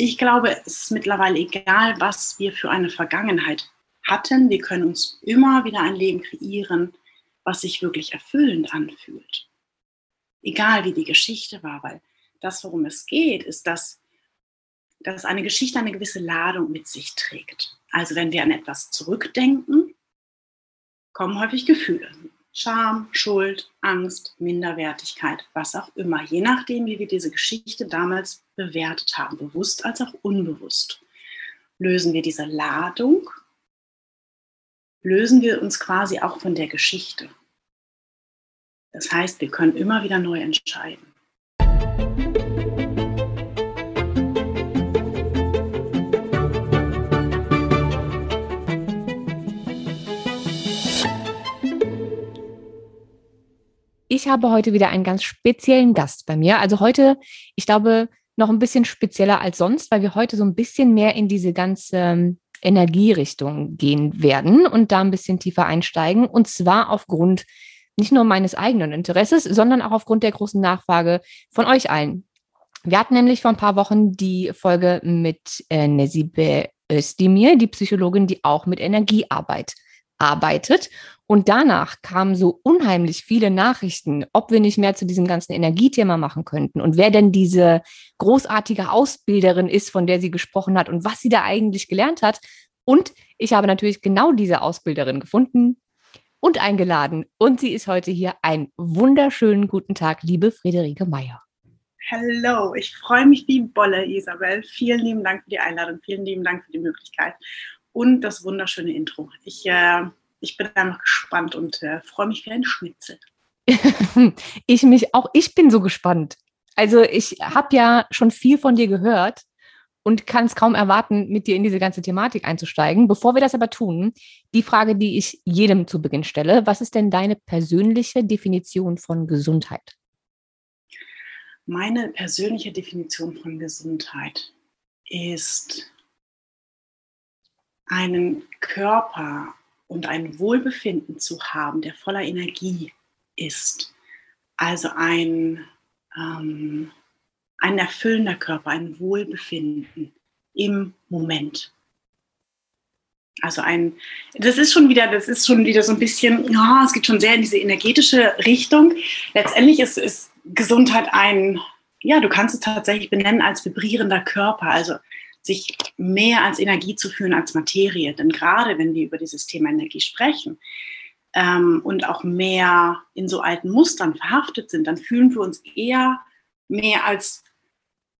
ich glaube, es ist mittlerweile egal, was wir für eine Vergangenheit hatten. Wir können uns immer wieder ein Leben kreieren, was sich wirklich erfüllend anfühlt. Egal wie die Geschichte war, weil das, worum es geht, ist, dass, dass eine Geschichte eine gewisse Ladung mit sich trägt. Also wenn wir an etwas zurückdenken, kommen häufig Gefühle. Scham, Schuld, Angst, Minderwertigkeit, was auch immer, je nachdem, wie wir diese Geschichte damals bewertet haben, bewusst als auch unbewusst. Lösen wir diese Ladung, lösen wir uns quasi auch von der Geschichte. Das heißt, wir können immer wieder neu entscheiden. Ich habe heute wieder einen ganz speziellen Gast bei mir. Also heute, ich glaube, noch ein bisschen spezieller als sonst, weil wir heute so ein bisschen mehr in diese ganze ähm, Energierichtung gehen werden und da ein bisschen tiefer einsteigen. Und zwar aufgrund nicht nur meines eigenen Interesses, sondern auch aufgrund der großen Nachfrage von euch allen. Wir hatten nämlich vor ein paar Wochen die Folge mit äh, Nesibe Özdemir, die Psychologin, die auch mit Energiearbeit arbeitet. Und danach kamen so unheimlich viele Nachrichten, ob wir nicht mehr zu diesem ganzen Energiethema machen könnten und wer denn diese großartige Ausbilderin ist, von der sie gesprochen hat und was sie da eigentlich gelernt hat. Und ich habe natürlich genau diese Ausbilderin gefunden und eingeladen. Und sie ist heute hier. Einen wunderschönen guten Tag, liebe Friederike Meyer. Hallo, ich freue mich wie Bolle, Isabel. Vielen lieben Dank für die Einladung, vielen lieben Dank für die Möglichkeit und das wunderschöne Intro. Ich äh, ich bin einfach gespannt und äh, freue mich wie ein Schnitzel. ich mich auch, ich bin so gespannt. Also ich habe ja schon viel von dir gehört und kann es kaum erwarten, mit dir in diese ganze Thematik einzusteigen. Bevor wir das aber tun, die Frage, die ich jedem zu Beginn stelle, was ist denn deine persönliche Definition von Gesundheit? Meine persönliche Definition von Gesundheit ist einen Körper und ein Wohlbefinden zu haben, der voller Energie ist. Also ein, ähm, ein erfüllender Körper, ein Wohlbefinden im Moment. Also ein, das ist schon wieder, das ist schon wieder so ein bisschen, ja, es geht schon sehr in diese energetische Richtung. Letztendlich ist, ist Gesundheit ein, ja, du kannst es tatsächlich benennen als vibrierender Körper. Also sich mehr als Energie zu fühlen als Materie. Denn gerade wenn wir über dieses Thema Energie sprechen ähm, und auch mehr in so alten Mustern verhaftet sind, dann fühlen wir uns eher mehr als,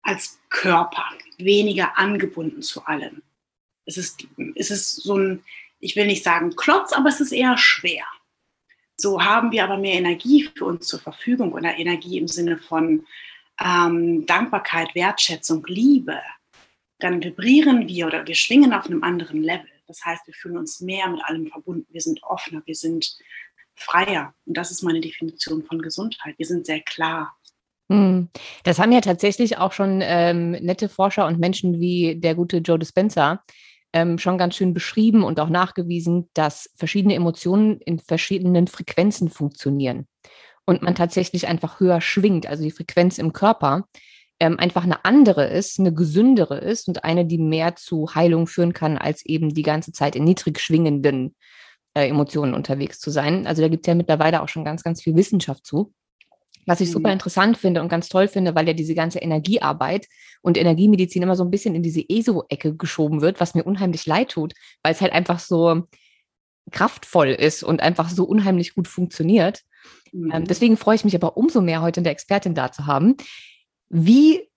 als Körper, weniger angebunden zu allem. Es ist, es ist so ein, ich will nicht sagen Klotz, aber es ist eher schwer. So haben wir aber mehr Energie für uns zur Verfügung oder Energie im Sinne von ähm, Dankbarkeit, Wertschätzung, Liebe, dann vibrieren wir oder wir schwingen auf einem anderen Level. Das heißt, wir fühlen uns mehr mit allem verbunden. Wir sind offener, wir sind freier. Und das ist meine Definition von Gesundheit. Wir sind sehr klar. Hm. Das haben ja tatsächlich auch schon ähm, nette Forscher und Menschen wie der gute Joe Dispenza ähm, schon ganz schön beschrieben und auch nachgewiesen, dass verschiedene Emotionen in verschiedenen Frequenzen funktionieren und man tatsächlich einfach höher schwingt, also die Frequenz im Körper ähm, einfach eine andere ist, eine gesündere ist und eine, die mehr zu Heilung führen kann, als eben die ganze Zeit in niedrig schwingenden äh, Emotionen unterwegs zu sein. Also da gibt es ja mittlerweile auch schon ganz, ganz viel Wissenschaft zu. Was ich super mhm. interessant finde und ganz toll finde, weil ja diese ganze Energiearbeit und Energiemedizin immer so ein bisschen in diese ESO-Ecke geschoben wird, was mir unheimlich leid tut, weil es halt einfach so kraftvoll ist und einfach so unheimlich gut funktioniert. Ähm, mhm. Ähm, deswegen freue ich mich aber umso mehr, heute eine Expertin da zu haben, wie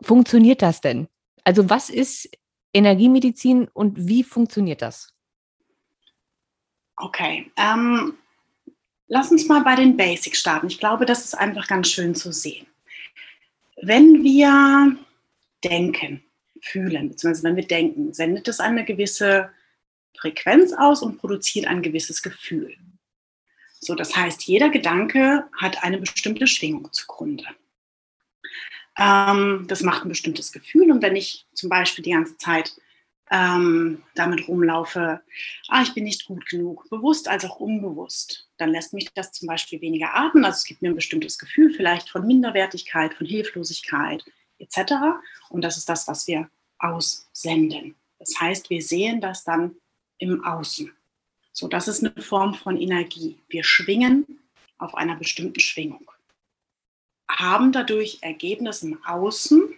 funktioniert das denn? Also was ist Energiemedizin und wie funktioniert das? Okay, ähm, lass uns mal bei den Basics starten. Ich glaube, das ist einfach ganz schön zu sehen. Wenn wir denken, fühlen, beziehungsweise wenn wir denken, sendet es eine gewisse Frequenz aus und produziert ein gewisses Gefühl. So, das heißt, jeder Gedanke hat eine bestimmte Schwingung zugrunde. Ähm, das macht ein bestimmtes Gefühl. Und wenn ich zum Beispiel die ganze Zeit ähm, damit rumlaufe, ah, ich bin nicht gut genug, bewusst als auch unbewusst, dann lässt mich das zum Beispiel weniger atmen. Also es gibt mir ein bestimmtes Gefühl vielleicht von Minderwertigkeit, von Hilflosigkeit, etc. Und das ist das, was wir aussenden. Das heißt, wir sehen das dann im Außen. So, das ist eine Form von Energie. Wir schwingen auf einer bestimmten Schwingung, haben dadurch Ergebnisse im Außen,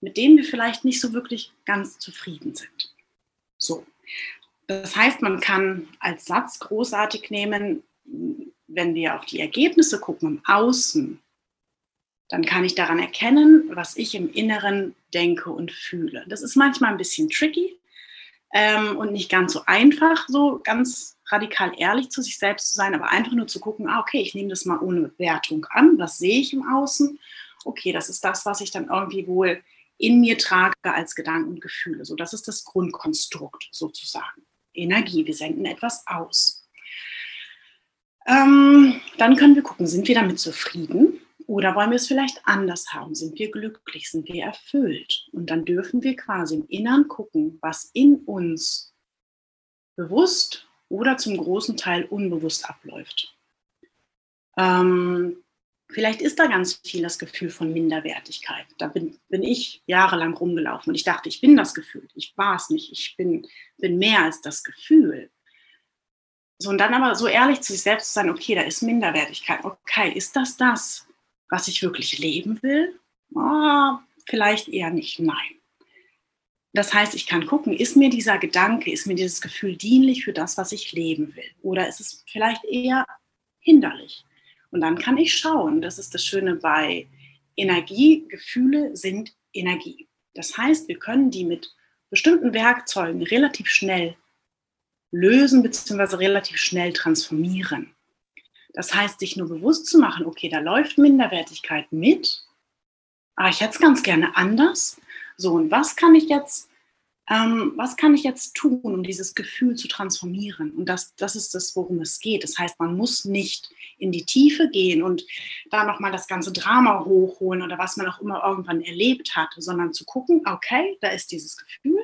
mit denen wir vielleicht nicht so wirklich ganz zufrieden sind. So, das heißt, man kann als Satz großartig nehmen, wenn wir auf die Ergebnisse gucken im Außen, dann kann ich daran erkennen, was ich im Inneren denke und fühle. Das ist manchmal ein bisschen tricky ähm, und nicht ganz so einfach, so ganz radikal ehrlich zu sich selbst zu sein, aber einfach nur zu gucken, ah, okay, ich nehme das mal ohne Wertung an, was sehe ich im Außen? Okay, das ist das, was ich dann irgendwie wohl in mir trage als Gedanken und Gefühle. So, das ist das Grundkonstrukt sozusagen. Energie, wir senden etwas aus. Ähm, dann können wir gucken, sind wir damit zufrieden oder wollen wir es vielleicht anders haben? Sind wir glücklich? Sind wir erfüllt? Und dann dürfen wir quasi im Innern gucken, was in uns bewusst oder zum großen Teil unbewusst abläuft. Ähm, vielleicht ist da ganz viel das Gefühl von Minderwertigkeit. Da bin, bin ich jahrelang rumgelaufen und ich dachte, ich bin das Gefühl. Ich war es nicht. Ich bin, bin mehr als das Gefühl. So, und dann aber so ehrlich zu sich selbst zu sein, okay, da ist Minderwertigkeit. Okay, ist das das, was ich wirklich leben will? Oh, vielleicht eher nicht, nein. Das heißt, ich kann gucken, ist mir dieser Gedanke, ist mir dieses Gefühl dienlich für das, was ich leben will? Oder ist es vielleicht eher hinderlich? Und dann kann ich schauen, das ist das Schöne bei Energie, Gefühle sind Energie. Das heißt, wir können die mit bestimmten Werkzeugen relativ schnell lösen bzw. relativ schnell transformieren. Das heißt, sich nur bewusst zu machen, okay, da läuft Minderwertigkeit mit, aber ich hätte es ganz gerne anders. So, und was kann ich jetzt, ähm, was kann ich jetzt tun, um dieses Gefühl zu transformieren? Und das, das ist das, worum es geht. Das heißt, man muss nicht in die Tiefe gehen und da nochmal das ganze Drama hochholen oder was man auch immer irgendwann erlebt hat, sondern zu gucken, okay, da ist dieses Gefühl.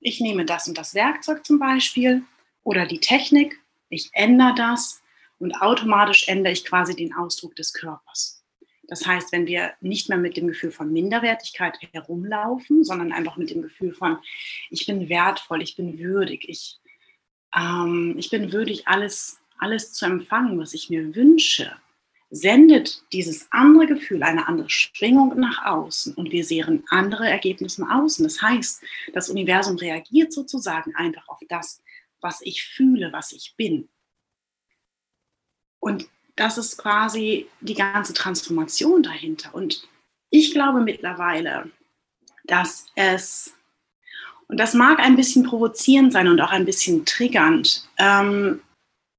Ich nehme das und das Werkzeug zum Beispiel oder die Technik. Ich ändere das und automatisch ändere ich quasi den Ausdruck des Körpers. Das heißt, wenn wir nicht mehr mit dem Gefühl von Minderwertigkeit herumlaufen, sondern einfach mit dem Gefühl von, ich bin wertvoll, ich bin würdig, ich, ähm, ich bin würdig, alles, alles zu empfangen, was ich mir wünsche, sendet dieses andere Gefühl eine andere Schwingung nach außen und wir sehen andere Ergebnisse nach außen. Das heißt, das Universum reagiert sozusagen einfach auf das, was ich fühle, was ich bin. Und das ist quasi die ganze Transformation dahinter. Und ich glaube mittlerweile, dass es, und das mag ein bisschen provozierend sein und auch ein bisschen triggernd, ähm,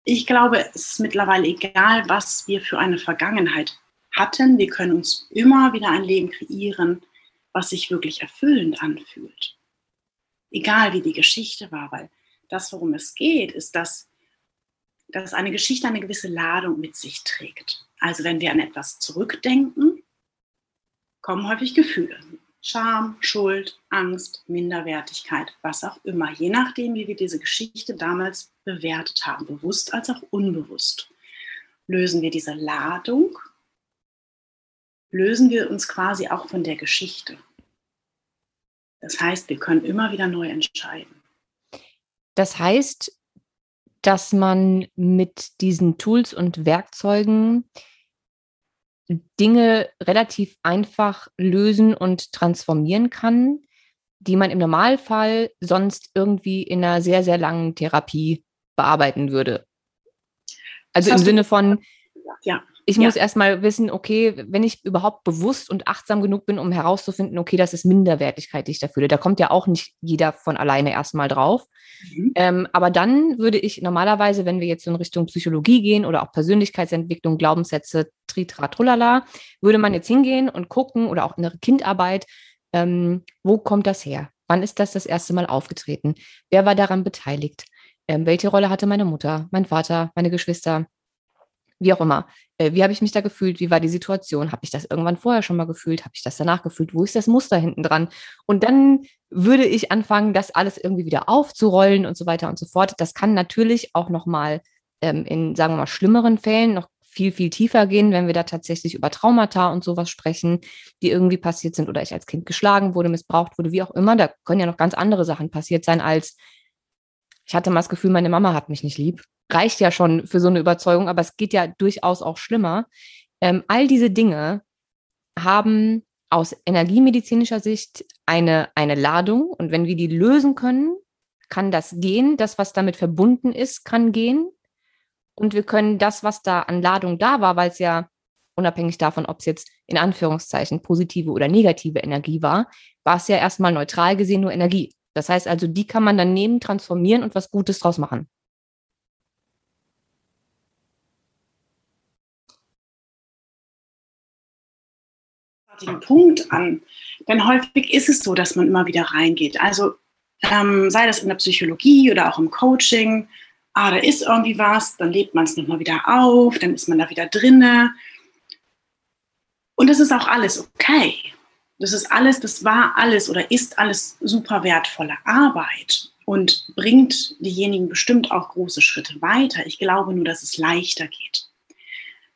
ich glaube, es ist mittlerweile egal, was wir für eine Vergangenheit hatten. Wir können uns immer wieder ein Leben kreieren, was sich wirklich erfüllend anfühlt. Egal wie die Geschichte war, weil das, worum es geht, ist, dass dass eine Geschichte eine gewisse Ladung mit sich trägt. Also wenn wir an etwas zurückdenken, kommen häufig Gefühle. Scham, Schuld, Angst, Minderwertigkeit, was auch immer, je nachdem, wie wir diese Geschichte damals bewertet haben, bewusst als auch unbewusst. Lösen wir diese Ladung, lösen wir uns quasi auch von der Geschichte. Das heißt, wir können immer wieder neu entscheiden. Das heißt, dass man mit diesen Tools und Werkzeugen Dinge relativ einfach lösen und transformieren kann, die man im Normalfall sonst irgendwie in einer sehr, sehr langen Therapie bearbeiten würde. Also im Sinne von, ja. Ich ja. muss erstmal wissen, okay, wenn ich überhaupt bewusst und achtsam genug bin, um herauszufinden, okay, das ist Minderwertigkeit, die ich da fühle. Da kommt ja auch nicht jeder von alleine erstmal drauf. Mhm. Ähm, aber dann würde ich normalerweise, wenn wir jetzt so in Richtung Psychologie gehen oder auch Persönlichkeitsentwicklung, Glaubenssätze, Tritra, Trullala, würde man jetzt hingehen und gucken oder auch innere Kindarbeit, ähm, wo kommt das her? Wann ist das das erste Mal aufgetreten? Wer war daran beteiligt? Ähm, welche Rolle hatte meine Mutter, mein Vater, meine Geschwister? Wie auch immer. Äh, wie habe ich mich da gefühlt? Wie war die Situation? Habe ich das irgendwann vorher schon mal gefühlt? Habe ich das danach gefühlt? Wo ist das Muster hinten dran? Und dann würde ich anfangen, das alles irgendwie wieder aufzurollen und so weiter und so fort. Das kann natürlich auch noch mal ähm, in, sagen wir mal, schlimmeren Fällen noch viel, viel tiefer gehen, wenn wir da tatsächlich über Traumata und sowas sprechen, die irgendwie passiert sind oder ich als Kind geschlagen wurde, missbraucht wurde, wie auch immer. Da können ja noch ganz andere Sachen passiert sein als, ich hatte mal das Gefühl, meine Mama hat mich nicht lieb. Reicht ja schon für so eine Überzeugung, aber es geht ja durchaus auch schlimmer. Ähm, all diese Dinge haben aus energiemedizinischer Sicht eine, eine Ladung und wenn wir die lösen können, kann das gehen. Das, was damit verbunden ist, kann gehen. Und wir können das, was da an Ladung da war, weil es ja unabhängig davon, ob es jetzt in Anführungszeichen positive oder negative Energie war, war es ja erstmal neutral gesehen nur Energie. Das heißt also, die kann man dann nehmen, transformieren und was Gutes draus machen. Punkt an. Denn häufig ist es so, dass man immer wieder reingeht. Also ähm, sei das in der Psychologie oder auch im Coaching. Ah, da ist irgendwie was, dann lebt man es nochmal wieder auf, dann ist man da wieder drinne. Und das ist auch alles okay. Das ist alles, das war alles oder ist alles super wertvolle Arbeit und bringt diejenigen bestimmt auch große Schritte weiter. Ich glaube nur, dass es leichter geht.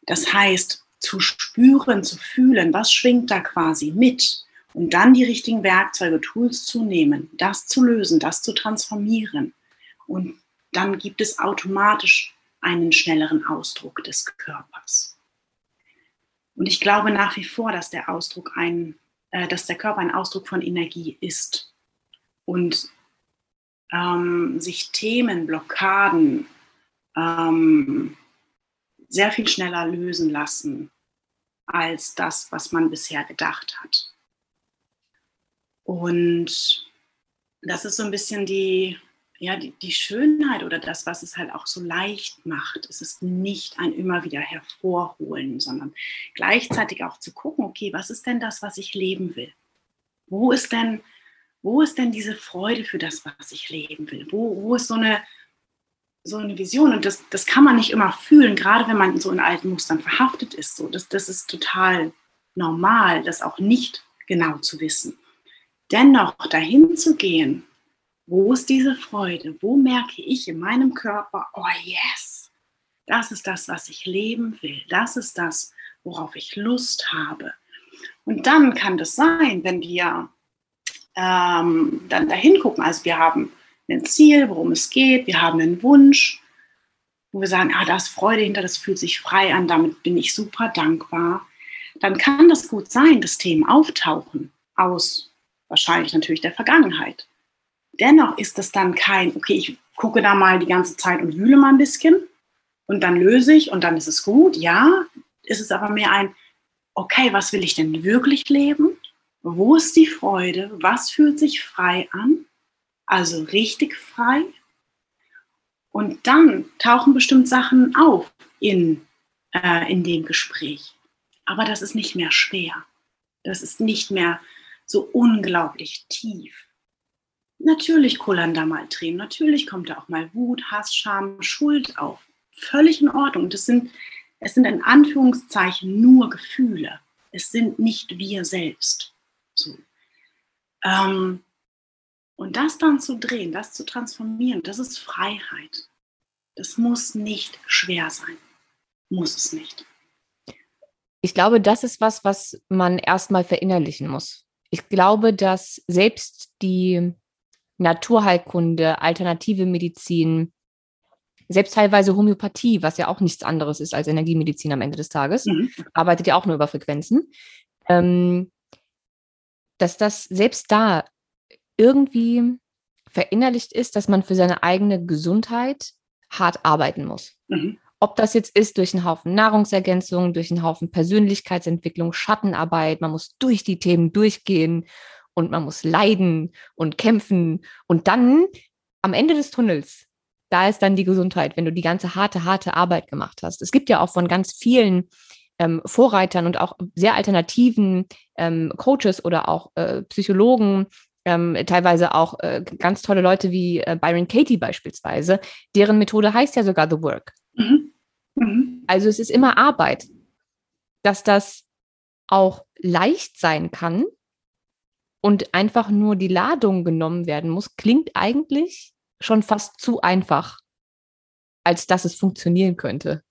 Das heißt, zu spüren, zu fühlen, was schwingt da quasi mit und dann die richtigen Werkzeuge, Tools zu nehmen, das zu lösen, das zu transformieren. Und dann gibt es automatisch einen schnelleren Ausdruck des Körpers. Und ich glaube nach wie vor, dass der Ausdruck ein, äh, dass der Körper ein Ausdruck von Energie ist und ähm, sich Themen, Blockaden ähm, sehr viel schneller lösen lassen als das, was man bisher gedacht hat. Und das ist so ein bisschen die, ja, die, die, Schönheit oder das, was es halt auch so leicht macht. Es ist nicht ein immer wieder hervorholen, sondern gleichzeitig auch zu gucken, okay, was ist denn das, was ich leben will? Wo ist denn, wo ist denn diese Freude für das, was ich leben will? Wo, wo ist so eine, so eine Vision? Und das, das kann man nicht immer fühlen, gerade wenn man so in alten Mustern verhaftet ist. So, das, das ist total normal, das auch nicht genau zu wissen dennoch dahin zu gehen, wo ist diese Freude? Wo merke ich in meinem Körper, oh yes, das ist das, was ich leben will. Das ist das, worauf ich Lust habe. Und dann kann das sein, wenn wir ähm, dann dahin gucken, also wir haben ein Ziel, worum es geht, wir haben einen Wunsch, wo wir sagen, ah, da ist Freude hinter, das fühlt sich frei an, damit bin ich super dankbar. Dann kann das gut sein, dass Themen auftauchen aus wahrscheinlich natürlich der Vergangenheit. Dennoch ist das dann kein, okay, ich gucke da mal die ganze Zeit und wühle mal ein bisschen und dann löse ich und dann ist es gut. Ja, ist es aber mehr ein, okay, was will ich denn wirklich leben? Wo ist die Freude? Was fühlt sich frei an? Also richtig frei. Und dann tauchen bestimmt Sachen auf in, äh, in dem Gespräch. Aber das ist nicht mehr schwer. Das ist nicht mehr so unglaublich tief. Natürlich kullern da mal Tränen, natürlich kommt da auch mal Wut, Hass, Scham, Schuld auf. Völlig in Ordnung. Das sind, es sind in Anführungszeichen nur Gefühle. Es sind nicht wir selbst. So. Ähm, und das dann zu drehen, das zu transformieren, das ist Freiheit. Das muss nicht schwer sein. Muss es nicht. Ich glaube, das ist was, was man erstmal verinnerlichen muss ich glaube, dass selbst die Naturheilkunde, alternative Medizin, selbst teilweise Homöopathie, was ja auch nichts anderes ist als Energiemedizin am Ende des Tages, mhm. arbeitet ja auch nur über Frequenzen, ähm, dass das selbst da irgendwie verinnerlicht ist, dass man für seine eigene Gesundheit hart arbeiten muss. Mhm. Ob das jetzt ist durch einen Haufen Nahrungsergänzung, durch einen Haufen Persönlichkeitsentwicklung, Schattenarbeit, man muss durch die Themen durchgehen und man muss leiden und kämpfen und dann am Ende des Tunnels, da ist dann die Gesundheit, wenn du die ganze harte, harte Arbeit gemacht hast. Es gibt ja auch von ganz vielen ähm, Vorreitern und auch sehr alternativen ähm, Coaches oder auch äh, Psychologen, ähm, teilweise auch äh, ganz tolle Leute wie äh, Byron Katie beispielsweise, deren Methode heißt ja sogar The Work. Mhm. Mhm. Also es ist immer Arbeit. Dass das auch leicht sein kann und einfach nur die Ladung genommen werden muss, klingt eigentlich schon fast zu einfach, als dass es funktionieren könnte.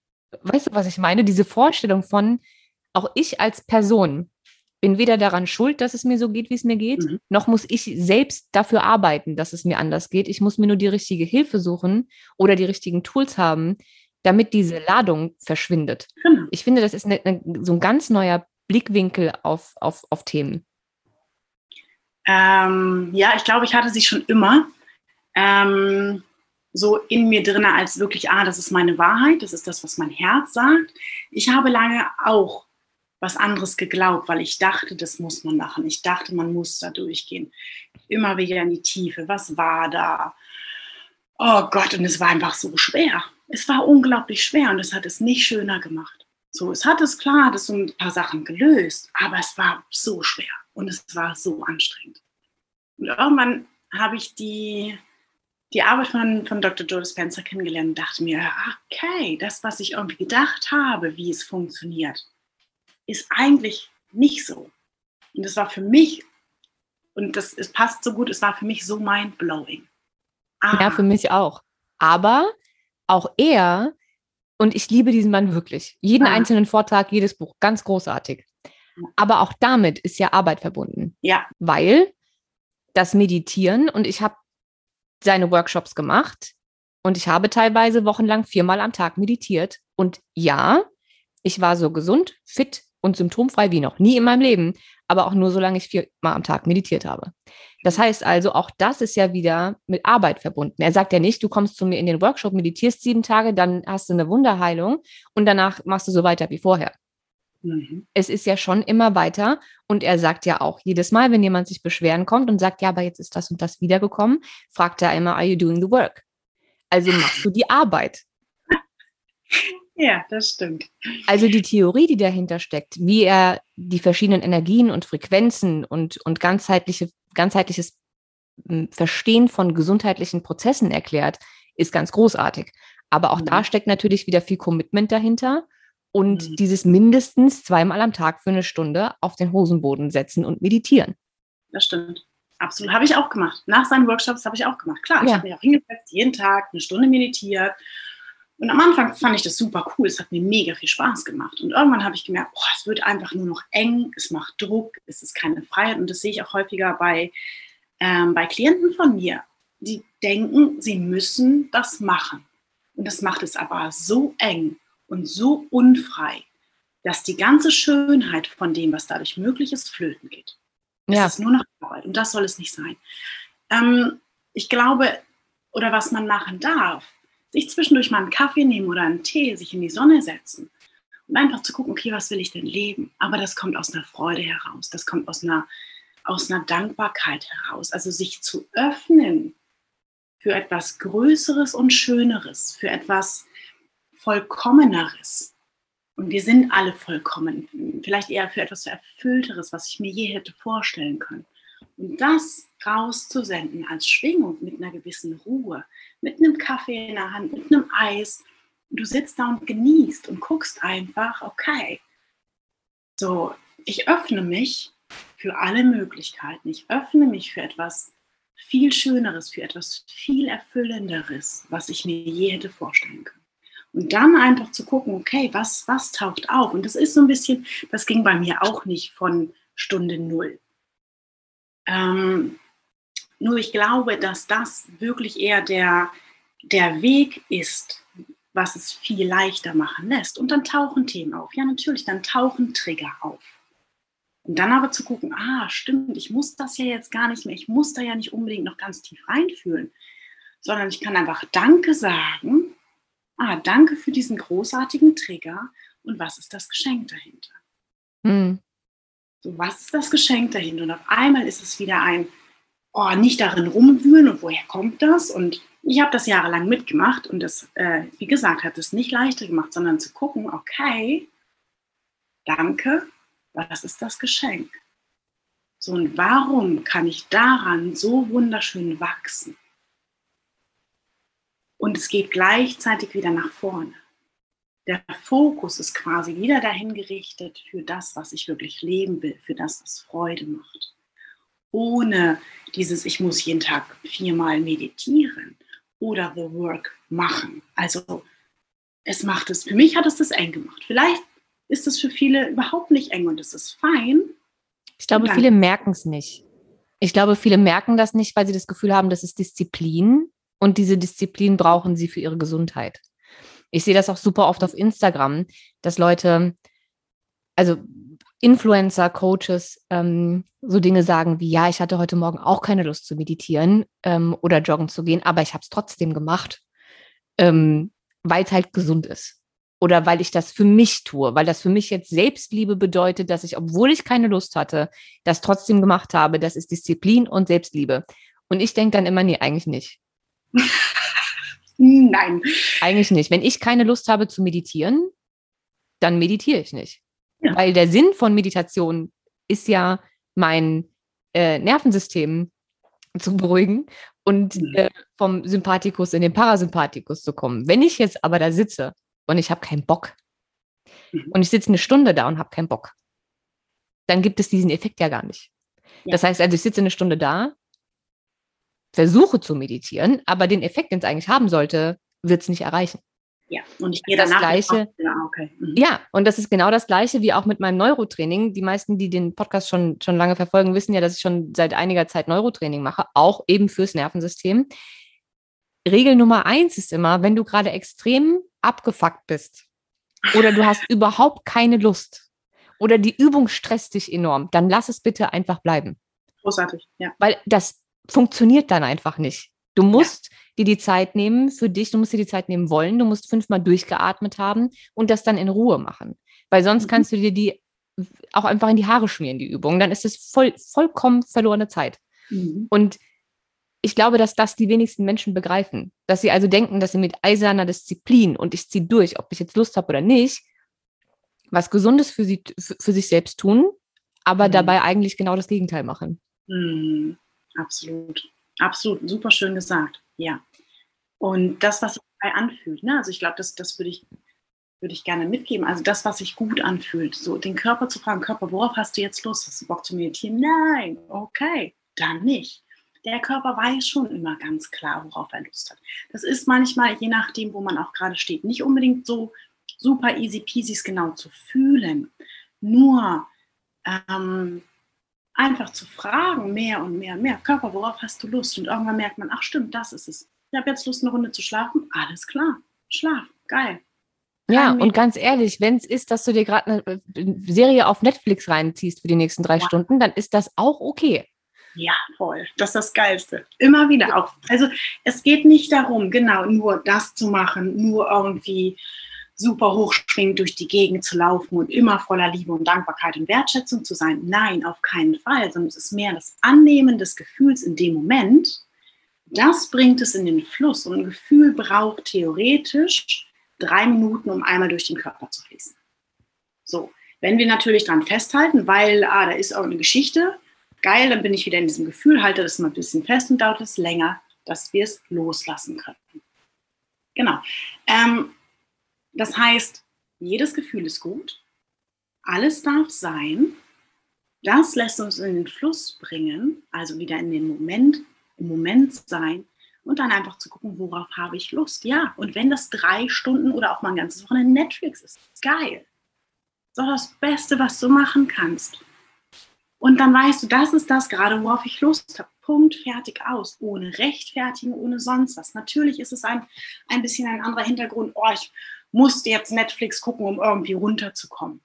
weißt du, was ich meine? Diese Vorstellung von, auch ich als Person bin weder daran schuld, dass es mir so geht, wie es mir geht, mhm. noch muss ich selbst dafür arbeiten, dass es mir anders geht. Ich muss mir nur die richtige Hilfe suchen oder die richtigen Tools haben, damit diese Ladung verschwindet. Genau. Ich finde, das ist eine, eine, so ein ganz neuer Blickwinkel auf, auf, auf Themen. Ähm, ja, ich glaube, ich hatte sie schon immer ähm, so in mir drin, als wirklich, ah, das ist meine Wahrheit, das ist das, was mein Herz sagt. Ich habe lange auch was anderes geglaubt, weil ich dachte, das muss man machen. Ich dachte, man muss da durchgehen. Immer wieder in die Tiefe. Was war da? Oh Gott, und es war einfach so schwer. Es war unglaublich schwer und es hat es nicht schöner gemacht. So, es hat es klar, das so ein paar Sachen gelöst, aber es war so schwer und es war so anstrengend. Und irgendwann habe ich die, die Arbeit von, von Dr. Joe Spencer kennengelernt und dachte mir, okay, das, was ich irgendwie gedacht habe, wie es funktioniert, ist eigentlich nicht so. Und das war für mich, und das es passt so gut, es war für mich so mind-blowing. Ah. Ja, für mich auch. Aber auch er, und ich liebe diesen Mann wirklich, jeden ah. einzelnen Vortrag, jedes Buch, ganz großartig. Aber auch damit ist ja Arbeit verbunden. Ja. Weil das Meditieren und ich habe seine Workshops gemacht und ich habe teilweise wochenlang viermal am Tag meditiert. Und ja, ich war so gesund, fit und symptomfrei wie noch nie in meinem Leben, aber auch nur solange ich viermal am Tag meditiert habe. Das heißt also, auch das ist ja wieder mit Arbeit verbunden. Er sagt ja nicht, du kommst zu mir in den Workshop, meditierst sieben Tage, dann hast du eine Wunderheilung und danach machst du so weiter wie vorher. Mhm. Es ist ja schon immer weiter und er sagt ja auch jedes Mal, wenn jemand sich beschweren kommt und sagt, ja, aber jetzt ist das und das wiedergekommen, fragt er immer, are you doing the work? Also machst du die Arbeit. Ja, das stimmt. Also die Theorie, die dahinter steckt, wie er die verschiedenen Energien und Frequenzen und, und ganzheitliche, ganzheitliches hm, Verstehen von gesundheitlichen Prozessen erklärt, ist ganz großartig. Aber auch mhm. da steckt natürlich wieder viel Commitment dahinter und mhm. dieses mindestens zweimal am Tag für eine Stunde auf den Hosenboden setzen und meditieren. Das stimmt. Absolut. Habe ich auch gemacht. Nach seinen Workshops habe ich auch gemacht. Klar, ja. ich habe mich auch hingesetzt, jeden Tag eine Stunde meditiert und am Anfang fand ich das super cool. Es hat mir mega viel Spaß gemacht. Und irgendwann habe ich gemerkt, boah, es wird einfach nur noch eng, es macht Druck, es ist keine Freiheit. Und das sehe ich auch häufiger bei, ähm, bei Klienten von mir. Die denken, sie müssen das machen. Und das macht es aber so eng und so unfrei, dass die ganze Schönheit von dem, was dadurch möglich ist, flöten geht. Ja. Es ist nur noch Arbeit. Und das soll es nicht sein. Ähm, ich glaube, oder was man machen darf, sich zwischendurch mal einen Kaffee nehmen oder einen Tee, sich in die Sonne setzen und einfach zu gucken, okay, was will ich denn leben? Aber das kommt aus einer Freude heraus, das kommt aus einer, aus einer Dankbarkeit heraus. Also sich zu öffnen für etwas Größeres und Schöneres, für etwas Vollkommeneres. Und wir sind alle vollkommen, vielleicht eher für etwas Erfüllteres, was ich mir je hätte vorstellen können. Und das rauszusenden als Schwingung mit einer gewissen Ruhe, mit einem Kaffee in der Hand, mit einem Eis. du sitzt da und genießt und guckst einfach, okay, so, ich öffne mich für alle Möglichkeiten. Ich öffne mich für etwas viel Schöneres, für etwas viel Erfüllenderes, was ich mir je hätte vorstellen können. Und dann einfach zu gucken, okay, was, was taucht auf? Und das ist so ein bisschen, das ging bei mir auch nicht von Stunde Null. Ähm, nur ich glaube, dass das wirklich eher der, der Weg ist, was es viel leichter machen lässt. Und dann tauchen Themen auf. Ja, natürlich, dann tauchen Trigger auf. Und dann aber zu gucken, ah, stimmt, ich muss das ja jetzt gar nicht mehr, ich muss da ja nicht unbedingt noch ganz tief reinfühlen, sondern ich kann einfach Danke sagen. Ah, danke für diesen großartigen Trigger. Und was ist das Geschenk dahinter? Hm. So, was ist das Geschenk dahinter? Und auf einmal ist es wieder ein, oh, nicht darin rumwühlen und woher kommt das? Und ich habe das jahrelang mitgemacht und das, äh, wie gesagt, hat es nicht leichter gemacht, sondern zu gucken, okay, danke, was ist das Geschenk? So, und warum kann ich daran so wunderschön wachsen? Und es geht gleichzeitig wieder nach vorne der Fokus ist quasi wieder dahin gerichtet für das, was ich wirklich leben will, für das, was Freude macht. Ohne dieses, ich muss jeden Tag viermal meditieren oder The Work machen. Also es macht es, für mich hat es das eng gemacht. Vielleicht ist es für viele überhaupt nicht eng und es ist fein. Ich glaube, viele merken es nicht. Ich glaube, viele merken das nicht, weil sie das Gefühl haben, das ist Disziplin und diese Disziplin brauchen sie für ihre Gesundheit. Ich sehe das auch super oft auf Instagram, dass Leute, also Influencer, Coaches, ähm, so Dinge sagen wie, ja, ich hatte heute Morgen auch keine Lust zu meditieren ähm, oder joggen zu gehen, aber ich habe es trotzdem gemacht, ähm, weil es halt gesund ist. Oder weil ich das für mich tue, weil das für mich jetzt Selbstliebe bedeutet, dass ich, obwohl ich keine Lust hatte, das trotzdem gemacht habe. Das ist Disziplin und Selbstliebe. Und ich denke dann immer, nee, eigentlich nicht. Nein. Eigentlich nicht. Wenn ich keine Lust habe zu meditieren, dann meditiere ich nicht. Ja. Weil der Sinn von Meditation ist ja, mein äh, Nervensystem zu beruhigen und mhm. äh, vom Sympathikus in den Parasympathikus zu kommen. Wenn ich jetzt aber da sitze und ich habe keinen Bock mhm. und ich sitze eine Stunde da und habe keinen Bock, dann gibt es diesen Effekt ja gar nicht. Ja. Das heißt also, ich sitze eine Stunde da, versuche zu meditieren, aber den Effekt, den es eigentlich haben sollte, wird es nicht erreichen. Ja, und ich gehe das danach. Gleiche, ja, okay. mhm. ja, und das ist genau das Gleiche wie auch mit meinem Neurotraining. Die meisten, die den Podcast schon, schon lange verfolgen, wissen ja, dass ich schon seit einiger Zeit Neurotraining mache, auch eben fürs Nervensystem. Regel Nummer eins ist immer, wenn du gerade extrem abgefuckt bist oder du hast überhaupt keine Lust oder die Übung stresst dich enorm, dann lass es bitte einfach bleiben. Großartig, ja. Weil das funktioniert dann einfach nicht. Du musst ja. dir die Zeit nehmen für dich, du musst dir die Zeit nehmen wollen, du musst fünfmal durchgeatmet haben und das dann in Ruhe machen. Weil sonst mhm. kannst du dir die auch einfach in die Haare schmieren, die Übung. Dann ist es voll, vollkommen verlorene Zeit. Mhm. Und ich glaube, dass das die wenigsten Menschen begreifen. Dass sie also denken, dass sie mit eiserner Disziplin und ich ziehe durch, ob ich jetzt Lust habe oder nicht, was Gesundes für, sie, für, sich selbst tun, aber mhm. dabei eigentlich genau das Gegenteil machen. Mhm. Absolut. Absolut, super schön gesagt, ja. Und das, was sich dabei anfühlt, ne? also ich glaube, das, das würde ich, würd ich gerne mitgeben. Also das, was sich gut anfühlt, so den Körper zu fragen, Körper, worauf hast du jetzt Lust? Hast du Bock zu meditieren? Nein, okay, dann nicht. Der Körper weiß schon immer ganz klar, worauf er Lust hat. Das ist manchmal, je nachdem, wo man auch gerade steht, nicht unbedingt so super easy peasy genau zu fühlen. Nur ähm, einfach zu fragen, mehr und mehr, mehr. Körper, worauf hast du Lust? Und irgendwann merkt man, ach stimmt, das ist es. Ich habe jetzt Lust, eine Runde zu schlafen. Alles klar, schlaf, geil. Ja, und ganz ehrlich, wenn es ist, dass du dir gerade eine äh, Serie auf Netflix reinziehst für die nächsten drei ja. Stunden, dann ist das auch okay. Ja, voll. Das ist das Geilste. Immer wieder auch. Also es geht nicht darum, genau nur das zu machen, nur irgendwie super hochschwingend durch die Gegend zu laufen und immer voller Liebe und Dankbarkeit und Wertschätzung zu sein. Nein, auf keinen Fall, sondern es ist mehr das Annehmen des Gefühls in dem Moment. Das bringt es in den Fluss und ein Gefühl braucht theoretisch drei Minuten, um einmal durch den Körper zu fließen. So, wenn wir natürlich dran festhalten, weil ah, da ist auch eine Geschichte, geil, dann bin ich wieder in diesem Gefühl, halte das mal ein bisschen fest und dauert es länger, dass wir es loslassen können. Genau. Ähm, das heißt, jedes Gefühl ist gut, alles darf sein. Das lässt uns in den Fluss bringen, also wieder in den Moment, im Moment sein und dann einfach zu gucken, worauf habe ich Lust. Ja, und wenn das drei Stunden oder auch mal ein ganzes Wochenende Netflix ist, ist geil. Das ist doch das Beste, was du machen kannst. Und dann weißt du, das ist das gerade, worauf ich Lust habe. Punkt, fertig, aus. Ohne Rechtfertigen, ohne sonst was. Natürlich ist es ein, ein bisschen ein anderer Hintergrund. Oh, ich musste jetzt Netflix gucken, um irgendwie runterzukommen.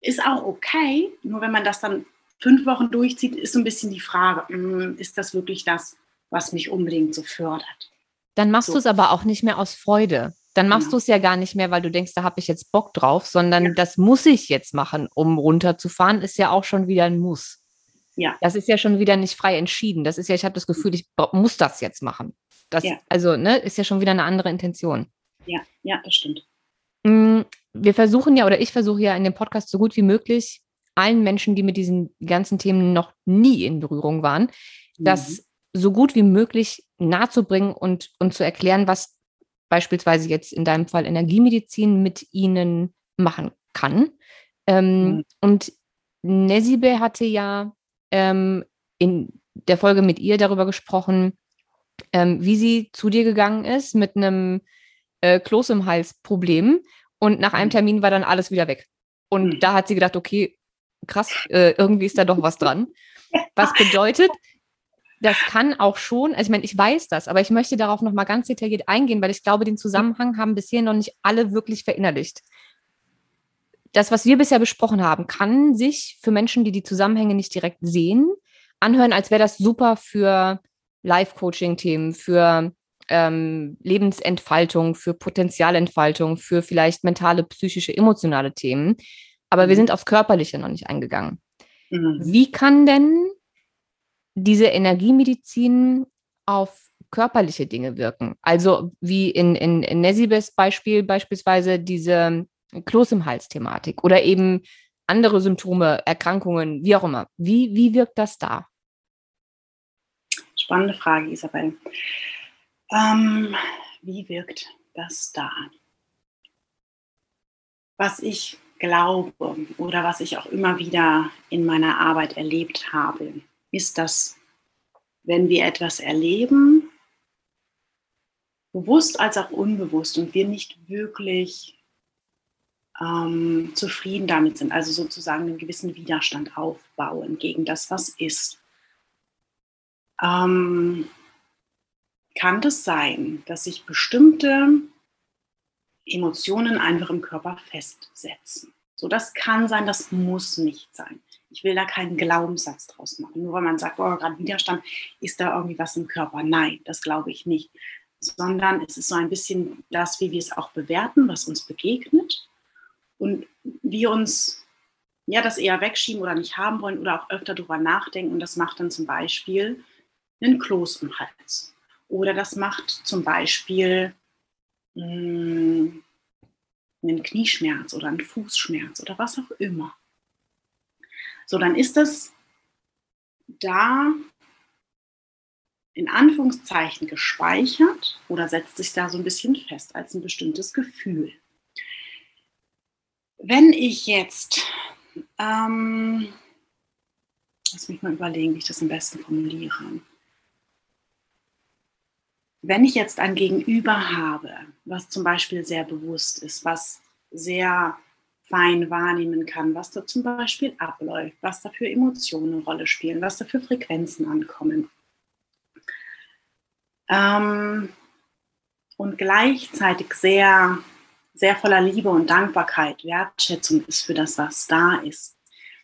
Ist auch okay, nur wenn man das dann fünf Wochen durchzieht, ist so ein bisschen die Frage, hm, ist das wirklich das, was mich unbedingt so fördert? Dann machst so. du es aber auch nicht mehr aus Freude. Dann machst ja. du es ja gar nicht mehr, weil du denkst, da habe ich jetzt Bock drauf, sondern ja. das muss ich jetzt machen, um runterzufahren, ist ja auch schon wieder ein Muss. Ja. Das ist ja schon wieder nicht frei entschieden. Das ist ja, ich habe das Gefühl, ich muss das jetzt machen. Das, ja. Also, ne, ist ja schon wieder eine andere Intention. Ja, ja, das stimmt. Mm, wir versuchen ja, oder ich versuche ja in dem Podcast so gut wie möglich allen Menschen, die mit diesen ganzen Themen noch nie in Berührung waren, mhm. das so gut wie möglich nahezubringen und, und zu erklären, was beispielsweise jetzt in deinem Fall Energiemedizin mit ihnen machen kann. Ähm, mhm. Und Nesibe hatte ja ähm, in der Folge mit ihr darüber gesprochen, ähm, wie sie zu dir gegangen ist mit einem äh, Kloß im Hals Problem und nach einem mhm. Termin war dann alles wieder weg. Und mhm. da hat sie gedacht, okay, krass, äh, irgendwie ist da doch was dran. Was bedeutet, das kann auch schon, also ich meine, ich weiß das, aber ich möchte darauf nochmal ganz detailliert eingehen, weil ich glaube, den Zusammenhang haben bisher noch nicht alle wirklich verinnerlicht. Das, was wir bisher besprochen haben, kann sich für Menschen, die die Zusammenhänge nicht direkt sehen, anhören, als wäre das super für Live-Coaching-Themen, für ähm, Lebensentfaltung, für Potenzialentfaltung, für vielleicht mentale, psychische, emotionale Themen. Aber wir mhm. sind aufs Körperliche noch nicht eingegangen. Mhm. Wie kann denn diese Energiemedizin auf körperliche Dinge wirken? Also wie in, in, in Nesibes Beispiel beispielsweise diese Kloß im Hals-Thematik oder eben andere Symptome, Erkrankungen, wie auch immer. Wie, wie wirkt das da? Spannende Frage, Isabel. Ähm, wie wirkt das da? Was ich glaube oder was ich auch immer wieder in meiner Arbeit erlebt habe, ist, dass wenn wir etwas erleben, bewusst als auch unbewusst, und wir nicht wirklich ähm, zufrieden damit sind, also sozusagen einen gewissen Widerstand aufbauen gegen das, was ist, ähm, kann es sein, dass sich bestimmte Emotionen einfach im Körper festsetzen. So, das kann sein, das muss nicht sein. Ich will da keinen Glaubenssatz draus machen. Nur weil man sagt, oh, gerade Widerstand, ist da irgendwie was im Körper. Nein, das glaube ich nicht. Sondern es ist so ein bisschen das, wie wir es auch bewerten, was uns begegnet. Und wir uns ja das eher wegschieben oder nicht haben wollen oder auch öfter darüber nachdenken. Und das macht dann zum Beispiel einen Kloß im Hals. Oder das macht zum Beispiel mh, hm, einen Knieschmerz oder einen Fußschmerz oder was auch immer. So, dann ist das da in Anführungszeichen gespeichert oder setzt sich da so ein bisschen fest als ein bestimmtes Gefühl. Wenn ich jetzt, ähm, lass mich mal überlegen, wie ich das am besten formuliere wenn ich jetzt ein Gegenüber habe, was zum Beispiel sehr bewusst ist, was sehr fein wahrnehmen kann, was da zum Beispiel abläuft, was da für Emotionen eine Rolle spielen, was da für Frequenzen ankommen. Ähm, und gleichzeitig sehr, sehr voller Liebe und Dankbarkeit, Wertschätzung ist für das, was da ist,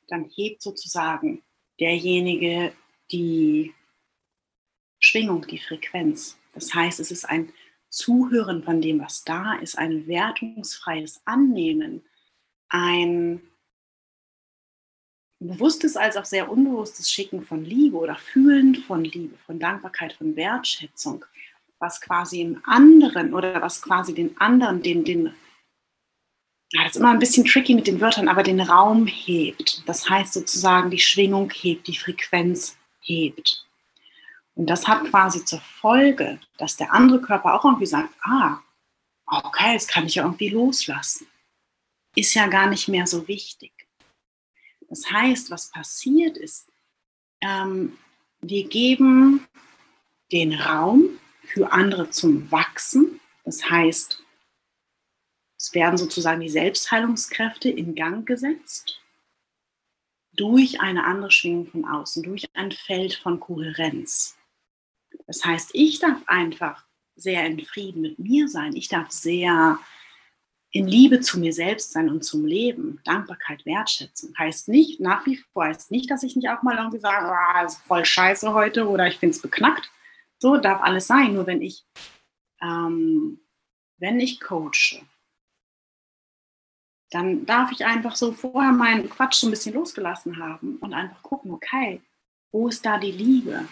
dann hebt sozusagen derjenige die Schwingung, die Frequenz. Das heißt, es ist ein Zuhören von dem, was da ist, ein wertungsfreies Annehmen, ein bewusstes als auch sehr unbewusstes Schicken von Liebe oder Fühlen von Liebe, von Dankbarkeit, von Wertschätzung, was quasi im anderen oder was quasi den anderen, den, den, ja, das ist immer ein bisschen tricky mit den Wörtern, aber den Raum hebt. Das heißt sozusagen, die Schwingung hebt, die Frequenz hebt. Und das hat quasi zur Folge, dass der andere Körper auch irgendwie sagt, ah, okay, jetzt kann ich ja irgendwie loslassen. Ist ja gar nicht mehr so wichtig. Das heißt, was passiert ist, ähm, wir geben den Raum für andere zum Wachsen. Das heißt, es werden sozusagen die Selbstheilungskräfte in Gang gesetzt durch eine andere Schwingung von außen, durch ein Feld von Kohärenz. Das heißt, ich darf einfach sehr in Frieden mit mir sein. Ich darf sehr in Liebe zu mir selbst sein und zum Leben. Dankbarkeit, Wertschätzung. Heißt nicht, nach wie vor, heißt nicht, dass ich nicht auch mal irgendwie sage, oh, ist voll scheiße heute oder ich finde es beknackt. So darf alles sein. Nur wenn ich, ähm, wenn ich coache, dann darf ich einfach so vorher meinen Quatsch so ein bisschen losgelassen haben und einfach gucken, okay, wo ist da die Liebe?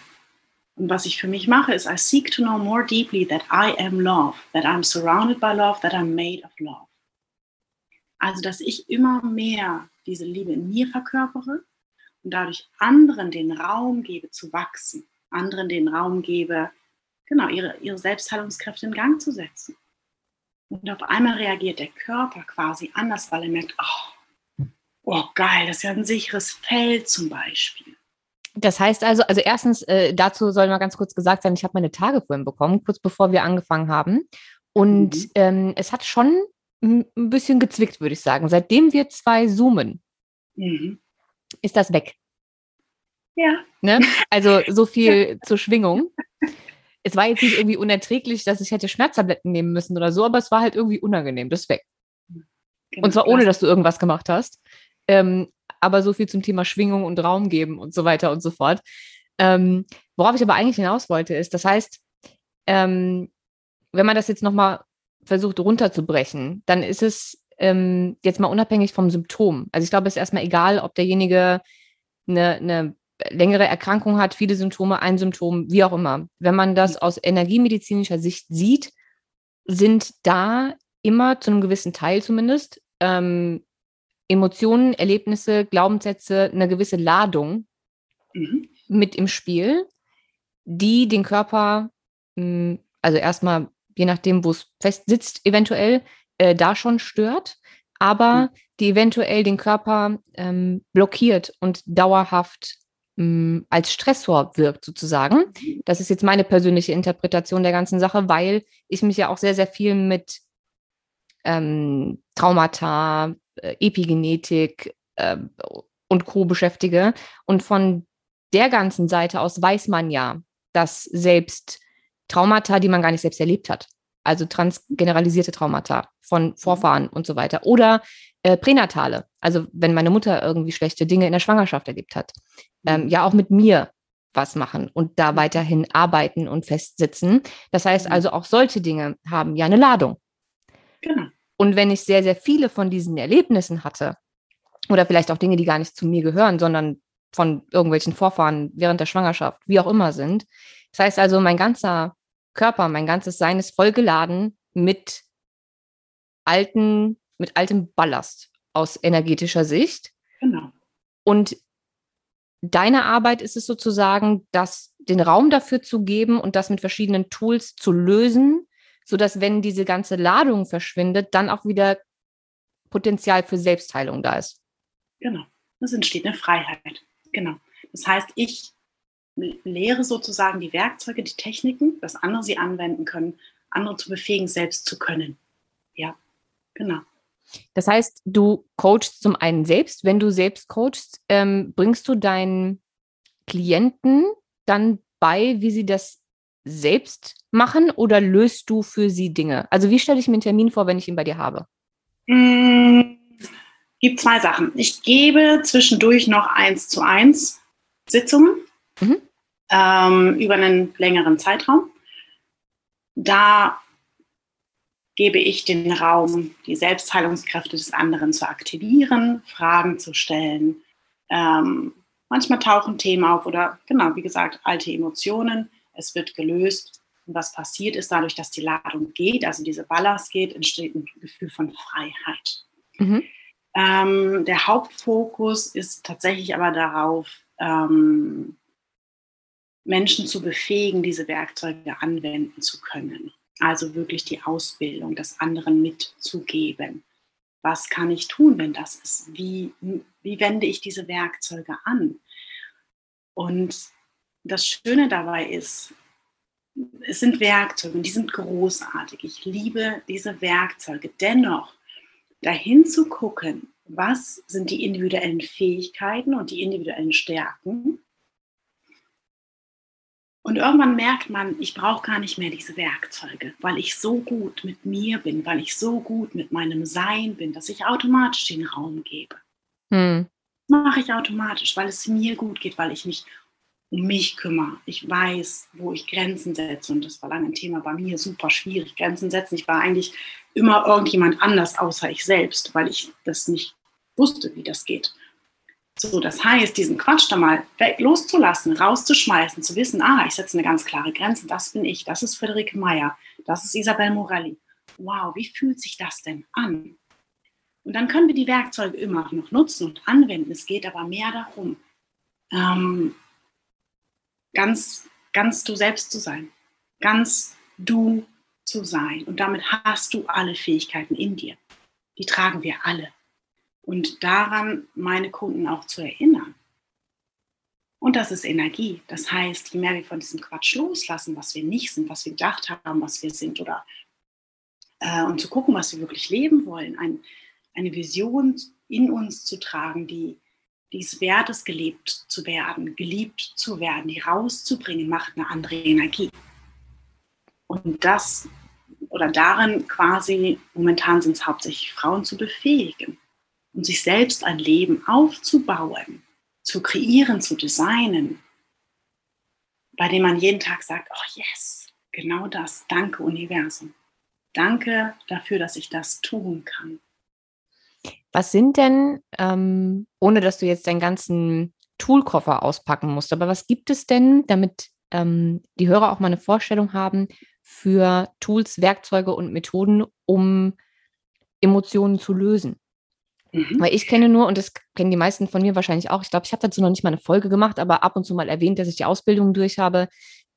Und was ich für mich mache, ist, I seek to know more deeply that I am love, that I'm surrounded by love, that I'm made of love. Also, dass ich immer mehr diese Liebe in mir verkörpere und dadurch anderen den Raum gebe zu wachsen, anderen den Raum gebe, genau, ihre, ihre Selbstheilungskräfte in Gang zu setzen. Und auf einmal reagiert der Körper quasi anders, weil er merkt, oh, oh geil, das ist ja ein sicheres Feld zum Beispiel. Das heißt also, also erstens, äh, dazu soll mal ganz kurz gesagt sein, ich habe meine Tage vorhin bekommen, kurz bevor wir angefangen haben. Und mhm. ähm, es hat schon ein bisschen gezwickt, würde ich sagen. Seitdem wir zwei zoomen, mhm. ist das weg. Ja. Ne? Also so viel zur Schwingung. Es war jetzt nicht irgendwie unerträglich, dass ich hätte Schmerztabletten nehmen müssen oder so, aber es war halt irgendwie unangenehm. Das ist weg. Genau, und zwar ohne, dass du irgendwas gemacht hast. Ähm, aber so viel zum Thema Schwingung und Raum geben und so weiter und so fort. Ähm, worauf ich aber eigentlich hinaus wollte, ist, das heißt, ähm, wenn man das jetzt nochmal versucht runterzubrechen, dann ist es ähm, jetzt mal unabhängig vom Symptom. Also ich glaube, es ist erstmal egal, ob derjenige eine, eine längere Erkrankung hat, viele Symptome, ein Symptom, wie auch immer. Wenn man das aus energiemedizinischer Sicht sieht, sind da immer zu einem gewissen Teil zumindest ähm, Emotionen, Erlebnisse, Glaubenssätze, eine gewisse Ladung mhm. mit im Spiel, die den Körper, hm, also erstmal je nachdem, wo es fest sitzt, eventuell äh, da schon stört, aber mhm. die eventuell den Körper ähm, blockiert und dauerhaft ähm, als Stressor wirkt, sozusagen. Mhm. Das ist jetzt meine persönliche Interpretation der ganzen Sache, weil ich mich ja auch sehr, sehr viel mit ähm, Traumata, Epigenetik äh, und Co. beschäftige. Und von der ganzen Seite aus weiß man ja, dass selbst Traumata, die man gar nicht selbst erlebt hat, also transgeneralisierte Traumata von mhm. Vorfahren und so weiter, oder äh, pränatale, also wenn meine Mutter irgendwie schlechte Dinge in der Schwangerschaft erlebt hat, ähm, mhm. ja auch mit mir was machen und da mhm. weiterhin arbeiten und festsitzen. Das heißt also, auch solche Dinge haben ja eine Ladung. Genau. Und wenn ich sehr, sehr viele von diesen Erlebnissen hatte, oder vielleicht auch Dinge, die gar nicht zu mir gehören, sondern von irgendwelchen Vorfahren während der Schwangerschaft, wie auch immer sind. Das heißt also, mein ganzer Körper, mein ganzes Sein ist vollgeladen mit alten, mit altem Ballast aus energetischer Sicht. Genau. Und deine Arbeit ist es sozusagen, das, den Raum dafür zu geben und das mit verschiedenen Tools zu lösen, sodass, wenn diese ganze Ladung verschwindet, dann auch wieder Potenzial für Selbstheilung da ist. Genau, es entsteht eine Freiheit. Genau. Das heißt, ich lehre sozusagen die Werkzeuge, die Techniken, dass andere sie anwenden können, andere zu befähigen, selbst zu können. Ja, genau. Das heißt, du coachst zum einen selbst. Wenn du selbst coachst, ähm, bringst du deinen Klienten dann bei, wie sie das selbst machen oder löst du für sie Dinge? Also wie stelle ich mir einen Termin vor, wenn ich ihn bei dir habe? Mm, gibt zwei Sachen. Ich gebe zwischendurch noch eins zu eins Sitzungen mhm. ähm, über einen längeren Zeitraum. Da gebe ich den Raum, die Selbstheilungskräfte des anderen zu aktivieren, Fragen zu stellen. Ähm, manchmal tauchen Themen auf oder genau, wie gesagt, alte Emotionen es wird gelöst. Und was passiert ist, dadurch, dass die Ladung geht, also diese Ballast geht, entsteht ein Gefühl von Freiheit. Mhm. Ähm, der Hauptfokus ist tatsächlich aber darauf, ähm, Menschen zu befähigen, diese Werkzeuge anwenden zu können. Also wirklich die Ausbildung des anderen mitzugeben. Was kann ich tun, wenn das ist? Wie, wie wende ich diese Werkzeuge an? Und das Schöne dabei ist, es sind Werkzeuge und die sind großartig. Ich liebe diese Werkzeuge. Dennoch, dahin zu gucken, was sind die individuellen Fähigkeiten und die individuellen Stärken. Und irgendwann merkt man, ich brauche gar nicht mehr diese Werkzeuge, weil ich so gut mit mir bin, weil ich so gut mit meinem Sein bin, dass ich automatisch den Raum gebe. Hm. Mache ich automatisch, weil es mir gut geht, weil ich mich um mich kümmere. Ich weiß, wo ich Grenzen setze. Und das war lange ein Thema bei mir, super schwierig, Grenzen setzen. Ich war eigentlich immer irgendjemand anders außer ich selbst, weil ich das nicht wusste, wie das geht. So, das heißt, diesen Quatsch da mal weg, loszulassen, rauszuschmeißen, zu wissen, ah, ich setze eine ganz klare Grenze, das bin ich, das ist Friederike Meyer, das ist Isabel Morelli. Wow, wie fühlt sich das denn an? Und dann können wir die Werkzeuge immer noch nutzen und anwenden. Es geht aber mehr darum, ähm, ganz, ganz du selbst zu sein, ganz du zu sein. Und damit hast du alle Fähigkeiten in dir. Die tragen wir alle. Und daran meine Kunden auch zu erinnern. Und das ist Energie. Das heißt, je mehr wir von diesem Quatsch loslassen, was wir nicht sind, was wir gedacht haben, was wir sind oder äh, und zu gucken, was wir wirklich leben wollen, ein, eine Vision in uns zu tragen, die, die es wert ist, gelebt zu werden, geliebt zu werden, die rauszubringen, macht eine andere Energie. Und das oder darin quasi, momentan sind es hauptsächlich Frauen zu befähigen und sich selbst ein Leben aufzubauen, zu kreieren, zu designen, bei dem man jeden Tag sagt, oh yes, genau das, danke Universum. Danke dafür, dass ich das tun kann. Was sind denn, ähm, ohne dass du jetzt deinen ganzen Toolkoffer auspacken musst, aber was gibt es denn, damit ähm, die Hörer auch mal eine Vorstellung haben für Tools, Werkzeuge und Methoden, um Emotionen zu lösen? Mhm. Weil ich kenne nur, und das kennen die meisten von mir wahrscheinlich auch, ich glaube, ich habe dazu noch nicht mal eine Folge gemacht, aber ab und zu mal erwähnt, dass ich die Ausbildung durch habe,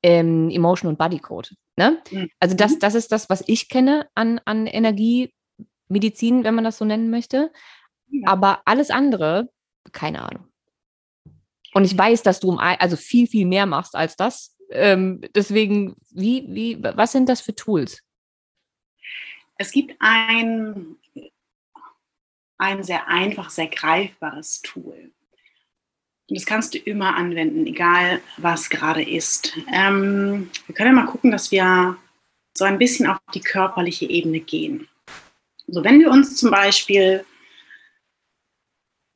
ähm, Emotion und Body Code. Ne? Mhm. Also das, mhm. das ist das, was ich kenne an, an Energiemedizin, wenn man das so nennen möchte. Ja. Aber alles andere, keine Ahnung. Und ich weiß, dass du um, also viel, viel mehr machst als das. Ähm, deswegen, wie, wie, was sind das für Tools? Es gibt ein ein sehr einfach, sehr greifbares Tool. Und das kannst du immer anwenden, egal was gerade ist. Ähm, wir können ja mal gucken, dass wir so ein bisschen auf die körperliche Ebene gehen. So, wenn wir uns zum Beispiel,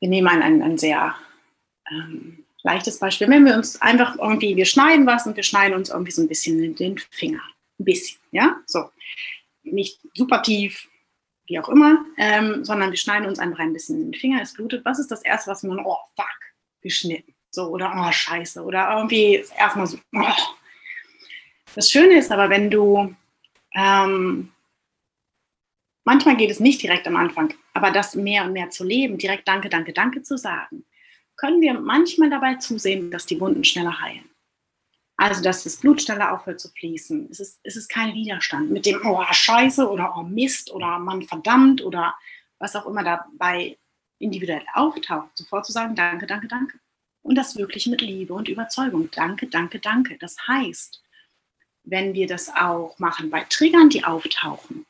wir nehmen ein, ein, ein sehr ähm, leichtes Beispiel, wenn wir uns einfach irgendwie, wir schneiden was und wir schneiden uns irgendwie so ein bisschen den Finger. Ein bisschen, ja, so. Nicht super tief, wie auch immer, ähm, sondern wir schneiden uns einfach ein bisschen in den Finger, es blutet. Was ist das Erste, was man, oh, fuck, geschnitten. So, oder oh, scheiße. Oder irgendwie erstmal so, oh. Das Schöne ist aber, wenn du, ähm, manchmal geht es nicht direkt am Anfang, aber das mehr und mehr zu leben, direkt Danke, Danke, Danke zu sagen, können wir manchmal dabei zusehen, dass die Wunden schneller heilen. Also, dass das Blut schneller aufhört zu fließen. Es ist, es ist kein Widerstand mit dem, oh, Scheiße oder oh, Mist oder Mann, verdammt oder was auch immer dabei individuell auftaucht. Sofort zu sagen, danke, danke, danke. Und das wirklich mit Liebe und Überzeugung. Danke, danke, danke. Das heißt, wenn wir das auch machen bei Triggern, die auftauchen,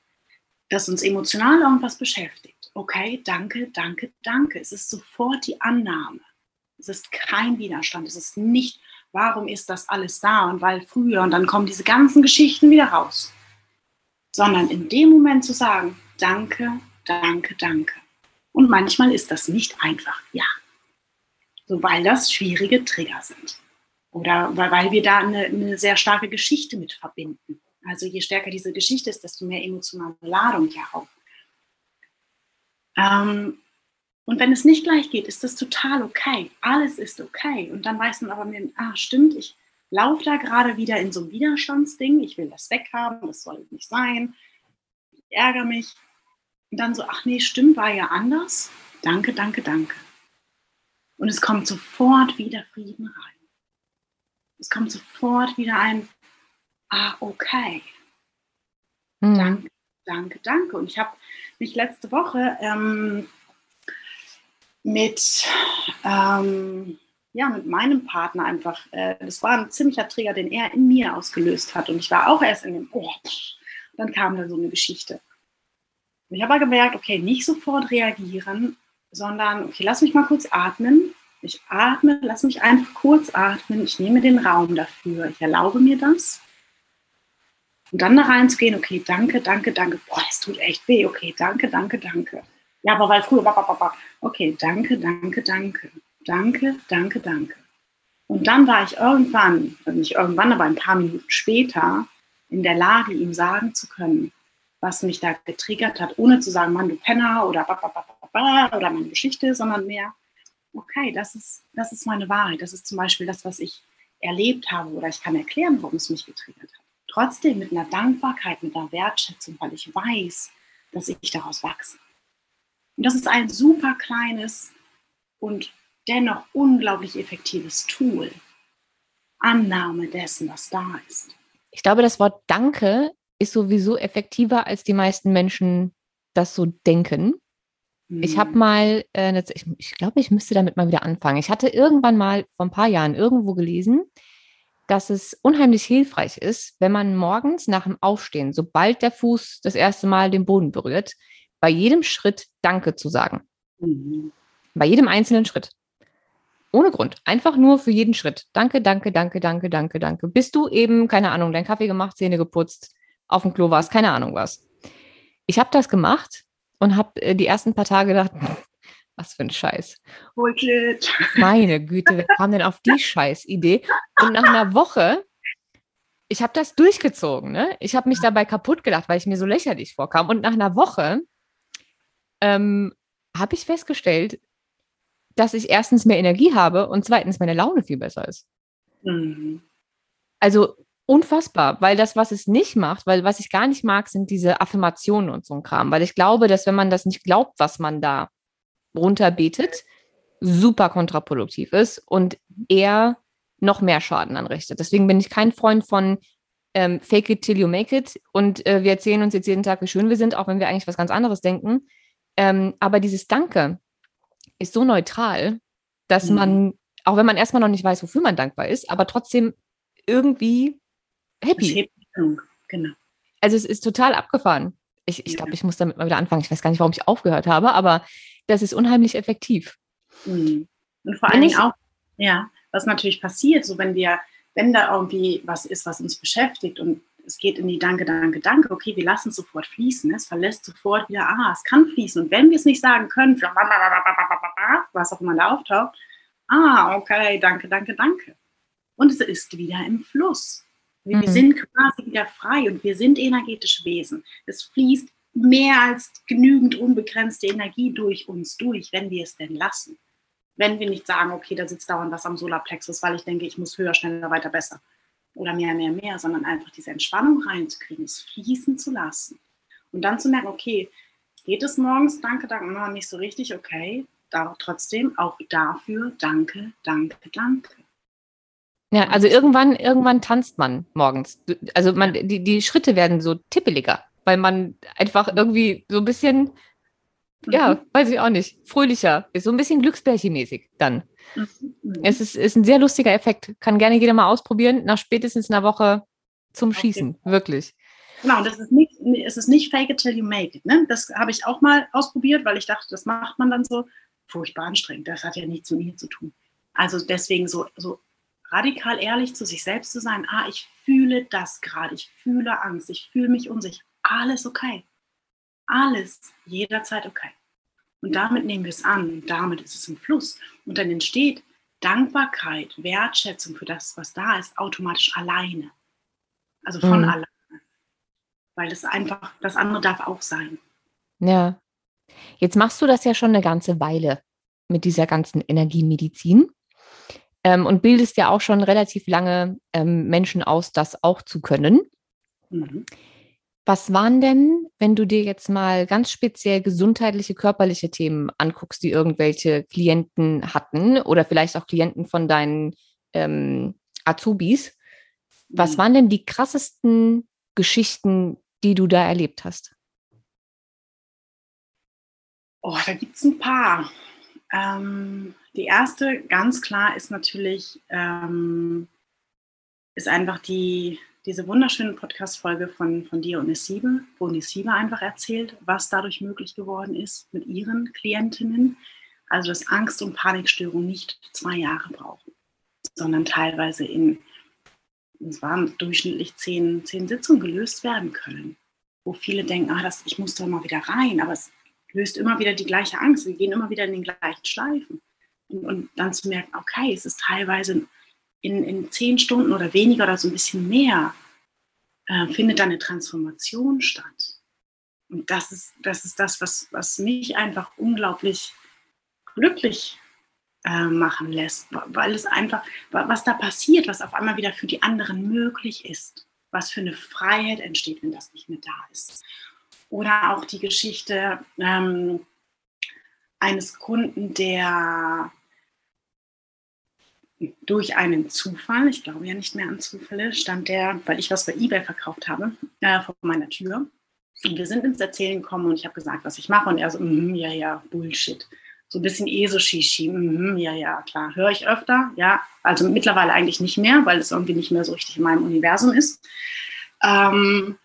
dass uns emotional irgendwas beschäftigt. Okay, danke, danke, danke. Es ist sofort die Annahme. Es ist kein Widerstand. Es ist nicht warum ist das alles da und weil früher und dann kommen diese ganzen Geschichten wieder raus. Sondern in dem Moment zu sagen, danke, danke, danke. Und manchmal ist das nicht einfach, ja. So, weil das schwierige Trigger sind. Oder weil wir da eine, eine sehr starke Geschichte mit verbinden. Also je stärker diese Geschichte ist, desto mehr emotionale Ladung ja auch. Ähm, und wenn es nicht gleich geht, ist das total okay. Alles ist okay. Und dann weiß man aber, ah, stimmt, ich laufe da gerade wieder in so ein Widerstandsding. Ich will das weghaben, das soll nicht sein. Ich ärgere mich. Und dann so, ach nee, stimmt, war ja anders. Danke, danke, danke. Und es kommt sofort wieder Frieden rein. Es kommt sofort wieder ein, ah, okay. Mhm. Danke, danke, danke. Und ich habe mich letzte Woche ähm, mit, ähm, ja, mit meinem Partner einfach, äh, das war ein ziemlicher Trigger, den er in mir ausgelöst hat. Und ich war auch erst in dem, oh, dann kam da so eine Geschichte. Und ich habe aber gemerkt, okay, nicht sofort reagieren, sondern, okay, lass mich mal kurz atmen. Ich atme, lass mich einfach kurz atmen. Ich nehme den Raum dafür. Ich erlaube mir das. Und dann da reinzugehen, okay, danke, danke, danke. Boah, es tut echt weh. Okay, danke, danke, danke. Ja, aber weil früher, okay, danke, danke, danke, danke, danke, danke. Und dann war ich irgendwann, also nicht irgendwann, aber ein paar Minuten später, in der Lage, ihm sagen zu können, was mich da getriggert hat, ohne zu sagen, Mann, du Penner oder oder meine Geschichte, sondern mehr, okay, das ist, das ist meine Wahrheit. Das ist zum Beispiel das, was ich erlebt habe oder ich kann erklären, warum es mich getriggert hat. Trotzdem mit einer Dankbarkeit, mit einer Wertschätzung, weil ich weiß, dass ich daraus wachse. Und das ist ein super kleines und dennoch unglaublich effektives Tool. Annahme dessen, was da ist. Ich glaube, das Wort Danke ist sowieso effektiver, als die meisten Menschen das so denken. Hm. Ich habe mal, äh, ich, ich glaube, ich müsste damit mal wieder anfangen. Ich hatte irgendwann mal vor ein paar Jahren irgendwo gelesen, dass es unheimlich hilfreich ist, wenn man morgens nach dem Aufstehen, sobald der Fuß das erste Mal den Boden berührt, bei jedem Schritt Danke zu sagen. Mhm. Bei jedem einzelnen Schritt. Ohne Grund. Einfach nur für jeden Schritt. Danke, danke, danke, danke, danke, danke. Bis du eben, keine Ahnung, deinen Kaffee gemacht, Zähne geputzt, auf dem Klo warst, keine Ahnung was. Ich habe das gemacht und habe äh, die ersten paar Tage gedacht, was für ein Scheiß. Bullshit. Meine Güte, wer kam denn auf die Scheißidee? Und nach einer Woche, ich habe das durchgezogen. Ne? Ich habe mich dabei kaputt gedacht, weil ich mir so lächerlich vorkam. Und nach einer Woche ähm, habe ich festgestellt, dass ich erstens mehr Energie habe und zweitens meine Laune viel besser ist. Mhm. Also unfassbar, weil das, was es nicht macht, weil was ich gar nicht mag, sind diese Affirmationen und so ein Kram, weil ich glaube, dass wenn man das nicht glaubt, was man da runterbetet, super kontraproduktiv ist und eher noch mehr Schaden anrichtet. Deswegen bin ich kein Freund von ähm, Fake it till you make it und äh, wir erzählen uns jetzt jeden Tag, wie schön wir sind, auch wenn wir eigentlich was ganz anderes denken. Ähm, aber dieses Danke ist so neutral, dass mhm. man, auch wenn man erstmal noch nicht weiß, wofür man dankbar ist, aber trotzdem irgendwie happy. Genau. Also es ist total abgefahren. Ich, ich glaube, ich muss damit mal wieder anfangen. Ich weiß gar nicht, warum ich aufgehört habe, aber das ist unheimlich effektiv. Mhm. Und vor allen Dingen auch, ja, was natürlich passiert, so wenn wir, wenn da irgendwie was ist, was uns beschäftigt und es geht in die Danke, Danke, Danke, okay, wir lassen es sofort fließen, es verlässt sofort wieder, ah, es kann fließen. Und wenn wir es nicht sagen können, was auch immer da auftaucht, ah, okay, danke, danke, danke. Und es ist wieder im Fluss. Wir mhm. sind quasi wieder frei und wir sind energetische Wesen. Es fließt mehr als genügend unbegrenzte Energie durch uns durch, wenn wir es denn lassen. Wenn wir nicht sagen, okay, da sitzt dauernd was am Solarplexus, weil ich denke, ich muss höher, schneller, weiter, besser oder mehr, mehr, mehr, sondern einfach diese Entspannung reinzukriegen, es fließen zu lassen. Und dann zu merken, okay, geht es morgens, danke, danke, nicht so richtig, okay, da, trotzdem auch dafür, danke, danke, danke. Ja, also irgendwann, irgendwann tanzt man morgens. Also man, die, die Schritte werden so tippeliger, weil man einfach irgendwie so ein bisschen, mhm. ja, weiß ich auch nicht, fröhlicher ist, so ein bisschen Glücksbärchenmäßig dann. Mhm. Es ist, ist ein sehr lustiger Effekt. Kann gerne jeder mal ausprobieren, nach spätestens einer Woche zum Schießen, okay. wirklich. Genau, das ist nicht, es ist nicht fake it till you make it. Ne? Das habe ich auch mal ausprobiert, weil ich dachte, das macht man dann so furchtbar anstrengend. Das hat ja nichts mit mir zu tun. Also deswegen so, so radikal ehrlich zu sich selbst zu sein, ah, ich fühle das gerade, ich fühle Angst, ich fühle mich unsicher, alles okay. Alles jederzeit okay. Und damit nehmen wir es an und damit ist es im Fluss. Und dann entsteht Dankbarkeit, Wertschätzung für das, was da ist, automatisch alleine. Also von mhm. alleine. Weil es einfach, das andere darf auch sein. Ja. Jetzt machst du das ja schon eine ganze Weile mit dieser ganzen Energiemedizin ähm, und bildest ja auch schon relativ lange ähm, Menschen aus, das auch zu können. Mhm. Was waren denn, wenn du dir jetzt mal ganz speziell gesundheitliche, körperliche Themen anguckst, die irgendwelche Klienten hatten oder vielleicht auch Klienten von deinen ähm, Azubis? Was mhm. waren denn die krassesten Geschichten, die du da erlebt hast? Oh, da gibt es ein paar. Ähm, die erste, ganz klar, ist natürlich, ähm, ist einfach die, diese wunderschöne Podcast-Folge von, von dir und Nesibe, wo Nesibe einfach erzählt, was dadurch möglich geworden ist mit ihren Klientinnen. Also, dass Angst- und Panikstörungen nicht zwei Jahre brauchen, sondern teilweise in, es waren durchschnittlich zehn, zehn Sitzungen gelöst werden können, wo viele denken, ah, das, ich muss da mal wieder rein, aber es löst immer wieder die gleiche Angst, wir gehen immer wieder in den gleichen Schleifen. Und, und dann zu merken, okay, es ist teilweise in, in zehn Stunden oder weniger oder so ein bisschen mehr, äh, findet dann eine Transformation statt. Und das ist das, ist das was, was mich einfach unglaublich glücklich äh, machen lässt, weil es einfach, was da passiert, was auf einmal wieder für die anderen möglich ist, was für eine Freiheit entsteht, wenn das nicht mehr da ist. Oder auch die Geschichte ähm, eines Kunden, der durch einen Zufall, ich glaube ja nicht mehr an Zufälle, stand der, weil ich was bei eBay verkauft habe, äh, vor meiner Tür. Und wir sind ins Erzählen gekommen und ich habe gesagt, was ich mache. Und er so, mm, ja, ja, Bullshit. so ein bisschen ESO-Shishi. Mhm, ja, ja, klar. Höre ich öfter, ja. Also mittlerweile eigentlich nicht mehr, weil es irgendwie nicht mehr so richtig in meinem Universum ist. Ähm,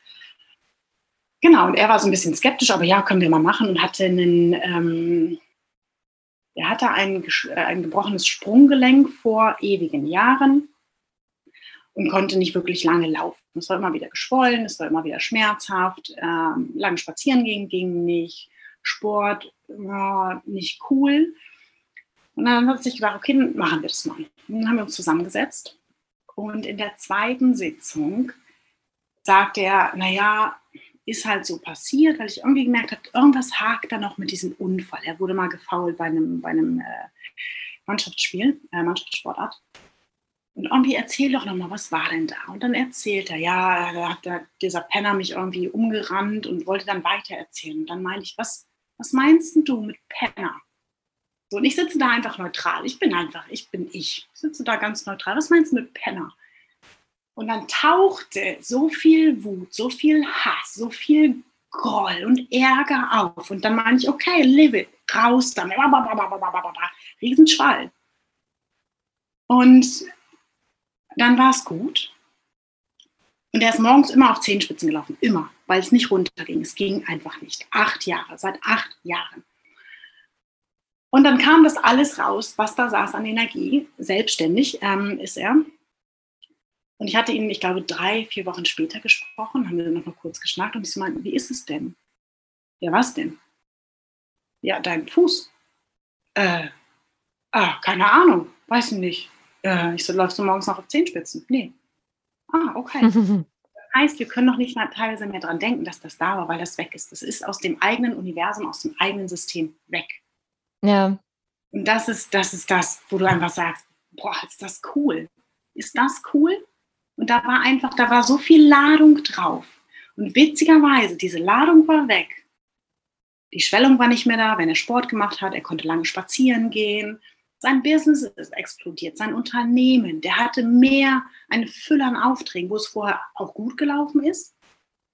genau, und er war so ein bisschen skeptisch, aber ja, können wir mal machen und hatte einen, ähm, er hatte ein, äh, ein gebrochenes Sprunggelenk vor ewigen Jahren und konnte nicht wirklich lange laufen. Es war immer wieder geschwollen, es war immer wieder schmerzhaft, ähm, lange spazieren gehen ging nicht, Sport war nicht cool. Und dann hat sich gedacht, okay, machen wir das mal. Und dann haben wir uns zusammengesetzt und in der zweiten Sitzung sagte er, naja, ist halt so passiert, weil ich irgendwie gemerkt habe, irgendwas hakt da noch mit diesem Unfall. Er wurde mal gefault bei einem, bei einem äh, Mannschaftsspiel, äh, Mannschaftssportart. Und irgendwie erzähl doch nochmal, was war denn da? Und dann erzählt er, ja, da hat der, dieser Penner mich irgendwie umgerannt und wollte dann weiter erzählen. Und dann meinte ich, was, was meinst du mit Penner? So, und ich sitze da einfach neutral. Ich bin einfach, ich bin ich. Ich sitze da ganz neutral. Was meinst du mit Penner? Und dann tauchte so viel Wut, so viel Hass, so viel Groll und Ärger auf. Und dann meine ich, okay, live it, raus damit. Riesenschwall. Und dann war es gut. Und er ist morgens immer auf Zehenspitzen gelaufen, immer, weil es nicht runterging. Es ging einfach nicht. Acht Jahre, seit acht Jahren. Und dann kam das alles raus, was da saß an Energie. Selbstständig ähm, ist er. Und ich hatte ihn, ich glaube, drei, vier Wochen später gesprochen, haben wir noch mal kurz geschnackt und ich so meinte, wie ist es denn? Ja, was denn? Ja, dein Fuß. Äh, ah, keine Ahnung, weiß ich nicht. Äh, ich so, läufst du morgens noch auf Zehenspitzen? Nee. Ah, okay. Das heißt, wir können noch nicht mal teilweise mehr dran denken, dass das da war, weil das weg ist. Das ist aus dem eigenen Universum, aus dem eigenen System weg. Ja. Und das ist, das ist das, wo du einfach sagst, boah, ist das cool. Ist das cool? Und da war einfach, da war so viel Ladung drauf. Und witzigerweise, diese Ladung war weg. Die Schwellung war nicht mehr da, wenn er Sport gemacht hat, er konnte lange spazieren gehen. Sein Business ist explodiert, sein Unternehmen, der hatte mehr, eine Fülle an Aufträgen, wo es vorher auch gut gelaufen ist.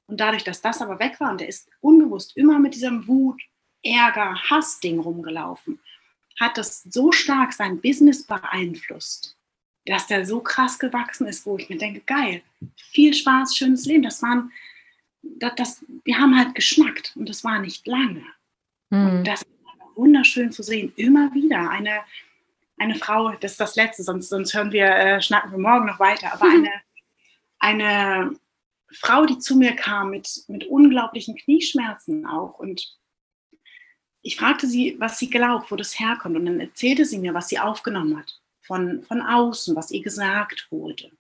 Und dadurch, dass das aber weg war und er ist unbewusst immer mit diesem Wut, Ärger, Hassding rumgelaufen, hat das so stark sein Business beeinflusst, dass der so krass gewachsen ist, wo ich mir denke, geil, viel Spaß, schönes Leben. Das waren, das, das wir haben halt geschnackt und das war nicht lange. Mhm. Und das ist wunderschön zu sehen, immer wieder eine, eine Frau, das ist das Letzte, sonst, sonst hören wir, äh, schnacken wir morgen noch weiter, aber eine, eine Frau, die zu mir kam mit, mit unglaublichen Knieschmerzen auch und ich fragte sie, was sie glaubt, wo das herkommt und dann erzählte sie mir, was sie aufgenommen hat von, von außen, was ihr gesagt wurde.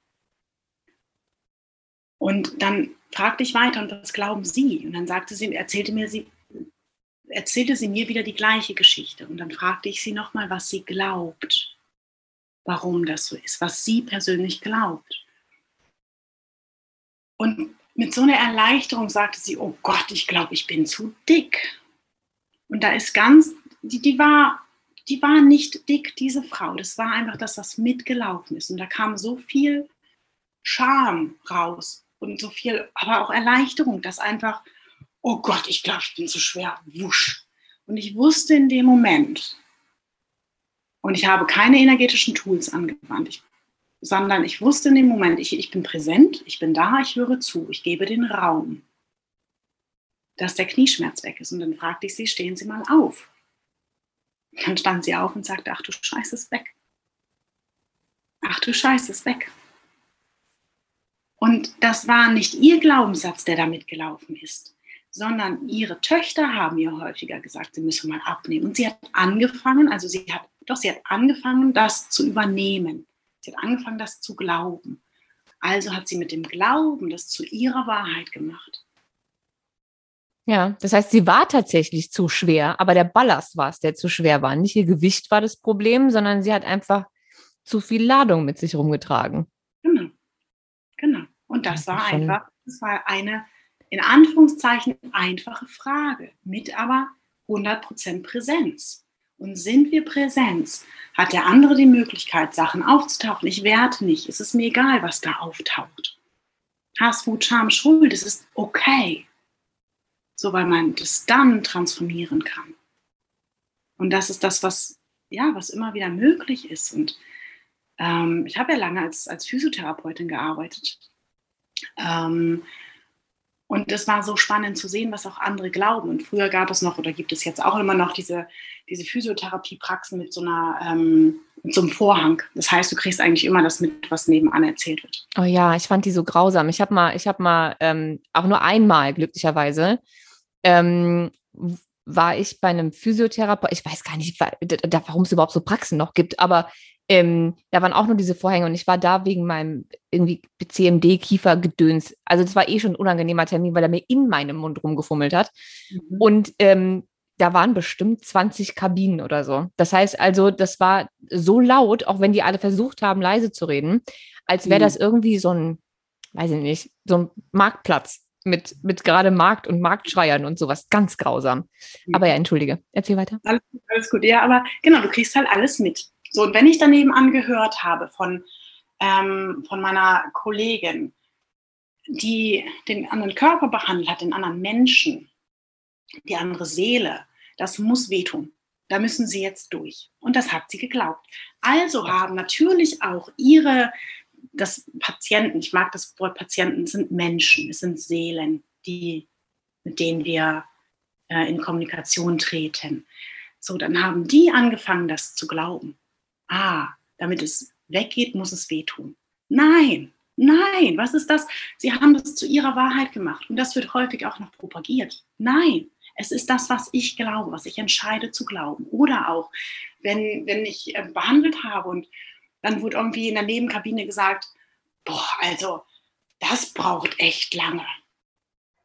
Und dann fragte ich weiter, und was glauben Sie? Und dann sagte sie, erzählte mir sie, erzählte sie mir wieder die gleiche Geschichte. Und dann fragte ich sie nochmal, was sie glaubt, warum das so ist, was sie persönlich glaubt. Und mit so einer Erleichterung sagte sie, oh Gott, ich glaube, ich bin zu dick. Und da ist ganz, die, die war die war nicht dick, diese Frau. Das war einfach das, was mitgelaufen ist. Und da kam so viel Scham raus und so viel, aber auch Erleichterung, dass einfach, oh Gott, ich glaube, ich bin zu schwer. Wusch. Und ich wusste in dem Moment, und ich habe keine energetischen Tools angewandt, ich, sondern ich wusste in dem Moment, ich, ich bin präsent, ich bin da, ich höre zu, ich gebe den Raum, dass der Knieschmerz weg ist. Und dann fragte ich sie, stehen Sie mal auf. Dann stand sie auf und sagte, ach du Scheiße, ist weg. Ach du Scheiße, ist weg. Und das war nicht ihr Glaubenssatz, der damit gelaufen ist, sondern ihre Töchter haben ihr häufiger gesagt, sie müsse mal abnehmen. Und sie hat angefangen, also sie hat, doch sie hat angefangen, das zu übernehmen. Sie hat angefangen, das zu glauben. Also hat sie mit dem Glauben das zu ihrer Wahrheit gemacht. Ja, das heißt, sie war tatsächlich zu schwer, aber der Ballast war es, der zu schwer war. Nicht ihr Gewicht war das Problem, sondern sie hat einfach zu viel Ladung mit sich rumgetragen. Genau. Genau. Und das, das war einfach, das war eine in Anführungszeichen einfache Frage mit aber 100% Präsenz. Und sind wir Präsenz, hat der andere die Möglichkeit, Sachen aufzutauchen. Ich werte nicht. Es ist mir egal, was da auftaucht. Hass, Wut, Scham, Schuld, es ist okay so weil man das dann transformieren kann. Und das ist das, was, ja, was immer wieder möglich ist. Und ähm, ich habe ja lange als, als Physiotherapeutin gearbeitet. Ähm, und es war so spannend zu sehen, was auch andere glauben. Und früher gab es noch oder gibt es jetzt auch immer noch diese, diese Physiotherapiepraxen mit so einer ähm, mit so einem Vorhang. Das heißt, du kriegst eigentlich immer das mit, was nebenan erzählt wird. Oh ja, ich fand die so grausam. Ich habe mal, ich habe mal ähm, auch nur einmal glücklicherweise ähm, war ich bei einem Physiotherapeut. Ich weiß gar nicht, warum es überhaupt so Praxen noch gibt, aber ähm, da waren auch nur diese Vorhänge und ich war da wegen meinem irgendwie CMD-Kiefergedöns. Also das war eh schon ein unangenehmer Termin, weil er mir in meinem Mund rumgefummelt hat. Mhm. Und ähm, da waren bestimmt 20 Kabinen oder so. Das heißt also, das war so laut, auch wenn die alle versucht haben, leise zu reden, als wäre mhm. das irgendwie so ein, weiß ich nicht, so ein Marktplatz mit, mit gerade Markt und Marktschreiern und sowas. Ganz grausam. Mhm. Aber ja, entschuldige. Erzähl weiter. Alles, alles gut. Ja, aber genau, du kriegst halt alles mit. So, und wenn ich daneben angehört habe von, ähm, von meiner Kollegin, die den anderen Körper behandelt hat, den anderen Menschen, die andere Seele, das muss wehtun. Da müssen sie jetzt durch. Und das hat sie geglaubt. Also haben natürlich auch ihre, das Patienten, ich mag das Wort Patienten, sind Menschen, es sind Seelen, die, mit denen wir äh, in Kommunikation treten. So, dann haben die angefangen, das zu glauben ah, damit es weggeht, muss es wehtun. Nein, nein, was ist das? Sie haben das zu ihrer Wahrheit gemacht und das wird häufig auch noch propagiert. Nein, es ist das, was ich glaube, was ich entscheide zu glauben. Oder auch, wenn, wenn ich äh, behandelt habe und dann wurde irgendwie in der Nebenkabine gesagt, boah, also das braucht echt lange.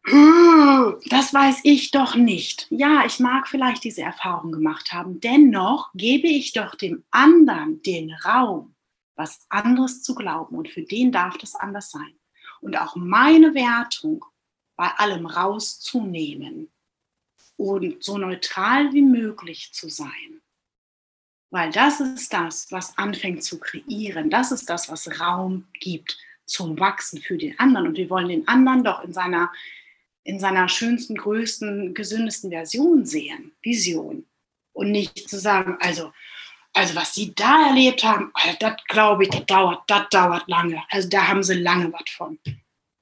Das weiß ich doch nicht. Ja, ich mag vielleicht diese Erfahrung gemacht haben. Dennoch gebe ich doch dem anderen den Raum, was anderes zu glauben. Und für den darf das anders sein. Und auch meine Wertung bei allem rauszunehmen und so neutral wie möglich zu sein. Weil das ist das, was anfängt zu kreieren. Das ist das, was Raum gibt zum Wachsen für den anderen. Und wir wollen den anderen doch in seiner in seiner schönsten, größten, gesündesten Version sehen, Vision. Und nicht zu sagen, also, also was sie da erlebt haben, das glaube ich, das dauert, das dauert lange. Also da haben sie lange was von.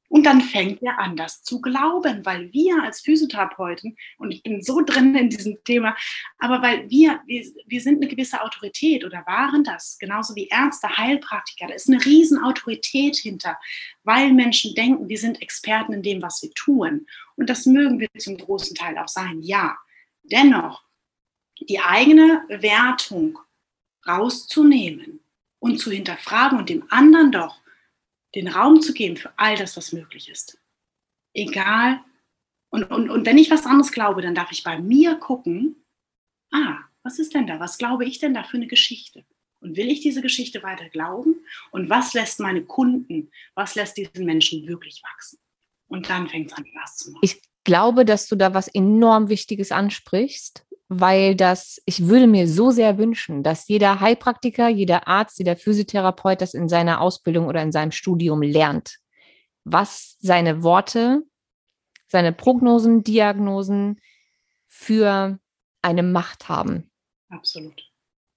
Und dann fängt er an, das zu glauben, weil wir als Physiotherapeuten, und ich bin so drin in diesem Thema, aber weil wir, wir, wir sind eine gewisse Autorität oder waren das, genauso wie Ärzte, Heilpraktiker, da ist eine riesen Autorität hinter, weil Menschen denken, wir sind Experten in dem, was wir tun. Und das mögen wir zum großen Teil auch sein, ja. Dennoch, die eigene Wertung rauszunehmen und zu hinterfragen und dem anderen doch den Raum zu geben für all das, was möglich ist. Egal. Und, und, und wenn ich was anderes glaube, dann darf ich bei mir gucken, ah, was ist denn da? Was glaube ich denn da für eine Geschichte? Und will ich diese Geschichte weiter glauben? Und was lässt meine Kunden, was lässt diesen Menschen wirklich wachsen? Und dann fängt es an, Spaß zu machen. Ich glaube, dass du da was enorm Wichtiges ansprichst weil das, ich würde mir so sehr wünschen, dass jeder Heilpraktiker, jeder Arzt, jeder Physiotherapeut das in seiner Ausbildung oder in seinem Studium lernt, was seine Worte, seine Prognosen, Diagnosen für eine Macht haben. Absolut.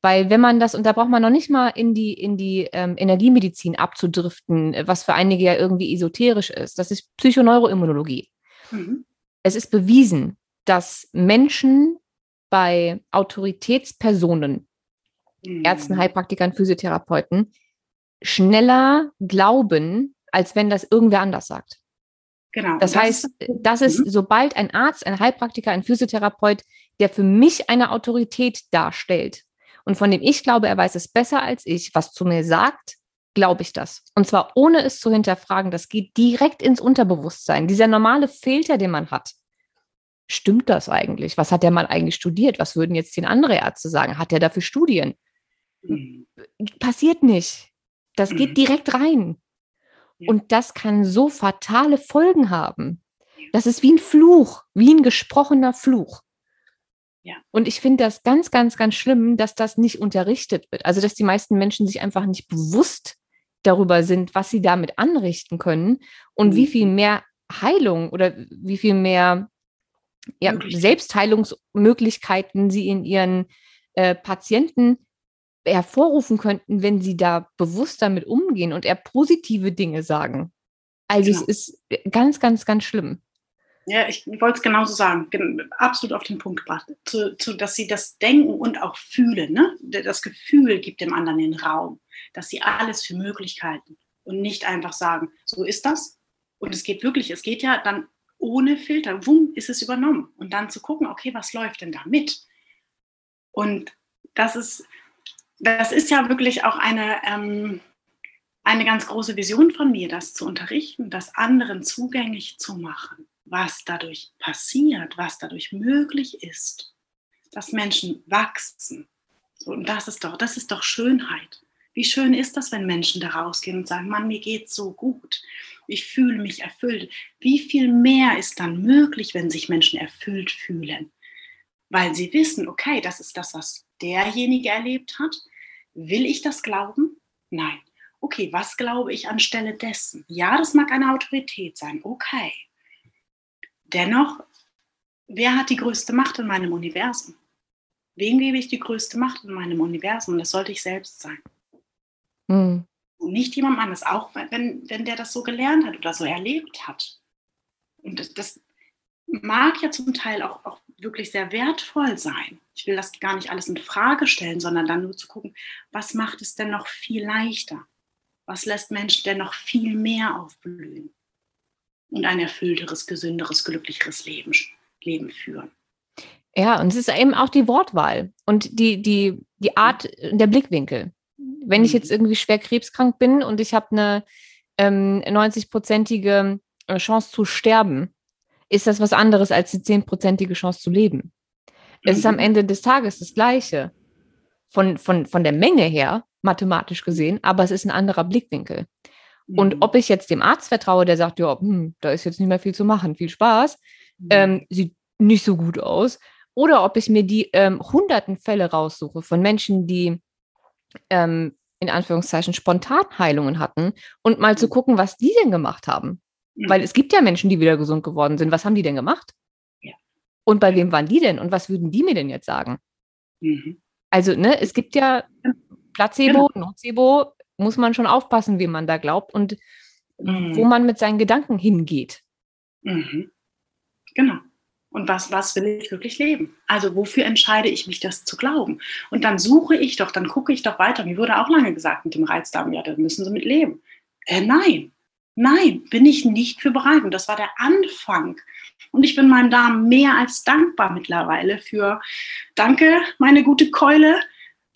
Weil wenn man das, und da braucht man noch nicht mal in die, in die ähm, Energiemedizin abzudriften, was für einige ja irgendwie esoterisch ist, das ist Psychoneuroimmunologie. Mhm. Es ist bewiesen, dass Menschen bei Autoritätspersonen, mhm. Ärzten, Heilpraktikern, Physiotherapeuten, schneller glauben, als wenn das irgendwer anders sagt. Genau. Das, das heißt, das ist, mhm. sobald ein Arzt, ein Heilpraktiker, ein Physiotherapeut, der für mich eine Autorität darstellt und von dem ich glaube, er weiß es besser als ich, was zu mir sagt, glaube ich das. Und zwar ohne es zu hinterfragen. Das geht direkt ins Unterbewusstsein. Dieser normale Filter, den man hat, stimmt das eigentlich? Was hat der Mann eigentlich studiert? Was würden jetzt zehn andere Ärzte sagen? Hat er dafür Studien? Mhm. Passiert nicht. Das mhm. geht direkt rein. Ja. Und das kann so fatale Folgen haben. Das ist wie ein Fluch, wie ein gesprochener Fluch. Ja. Und ich finde das ganz, ganz, ganz schlimm, dass das nicht unterrichtet wird. Also, dass die meisten Menschen sich einfach nicht bewusst darüber sind, was sie damit anrichten können und mhm. wie viel mehr Heilung oder wie viel mehr ja, Selbstheilungsmöglichkeiten sie in ihren äh, Patienten hervorrufen könnten, wenn sie da bewusst damit umgehen und eher positive Dinge sagen. Also genau. es ist ganz, ganz, ganz schlimm. Ja, ich wollte es genauso sagen, absolut auf den Punkt gebracht, zu, zu, dass sie das denken und auch fühlen. Ne? Das Gefühl gibt dem anderen den Raum, dass sie alles für Möglichkeiten und nicht einfach sagen, so ist das. Und es geht wirklich, es geht ja dann ohne Filter, wumm, ist es übernommen. Und dann zu gucken, okay, was läuft denn da mit? Und das ist, das ist ja wirklich auch eine, ähm, eine ganz große Vision von mir, das zu unterrichten, das anderen zugänglich zu machen, was dadurch passiert, was dadurch möglich ist, dass Menschen wachsen. So, und das ist doch, das ist doch Schönheit. Wie schön ist das, wenn Menschen da rausgehen und sagen, Mann, mir geht's so gut. Ich fühle mich erfüllt. Wie viel mehr ist dann möglich, wenn sich Menschen erfüllt fühlen? Weil sie wissen, okay, das ist das, was derjenige erlebt hat. Will ich das glauben? Nein okay, was glaube ich anstelle dessen? Ja, das mag eine Autorität sein, okay. Dennoch, wer hat die größte Macht in meinem Universum? Wem gebe ich die größte Macht in meinem Universum? Das sollte ich selbst sein. Mhm. Und nicht jemand anderes, auch wenn, wenn der das so gelernt hat oder so erlebt hat. Und das, das mag ja zum Teil auch, auch wirklich sehr wertvoll sein. Ich will das gar nicht alles in Frage stellen, sondern dann nur zu gucken, was macht es denn noch viel leichter? was lässt Menschen denn noch viel mehr aufblühen und ein erfüllteres, gesünderes, glücklicheres Leben, Leben führen. Ja, und es ist eben auch die Wortwahl und die, die, die Art, der Blickwinkel. Wenn ich mhm. jetzt irgendwie schwer krebskrank bin und ich habe eine ähm, 90-prozentige äh, Chance zu sterben, ist das was anderes als die 10-prozentige Chance zu leben. Es ist am mhm. Ende des Tages das Gleiche. Von, von, von der Menge her, mathematisch gesehen, aber es ist ein anderer Blickwinkel. Mhm. Und ob ich jetzt dem Arzt vertraue, der sagt, ja, hm, da ist jetzt nicht mehr viel zu machen, viel Spaß, mhm. ähm, sieht nicht so gut aus, oder ob ich mir die ähm, hunderten Fälle raussuche von Menschen, die ähm, in Anführungszeichen Spontanheilungen hatten und mal zu mhm. gucken, was die denn gemacht haben. Weil es gibt ja Menschen, die wieder gesund geworden sind. Was haben die denn gemacht? Ja. Und bei wem waren die denn? Und was würden die mir denn jetzt sagen? Mhm. Also, ne, es gibt ja Placebo, genau. Nocebo, muss man schon aufpassen, wie man da glaubt und mhm. wo man mit seinen Gedanken hingeht. Mhm. Genau. Und was, was will ich wirklich leben? Also wofür entscheide ich mich, das zu glauben? Und dann suche ich doch, dann gucke ich doch weiter. Mir wurde auch lange gesagt mit dem Reizdarm, ja, da müssen Sie mit leben. Äh, nein, nein, bin ich nicht für bereit. Und das war der Anfang. Und ich bin meinem Darm mehr als dankbar mittlerweile für, danke, meine gute Keule,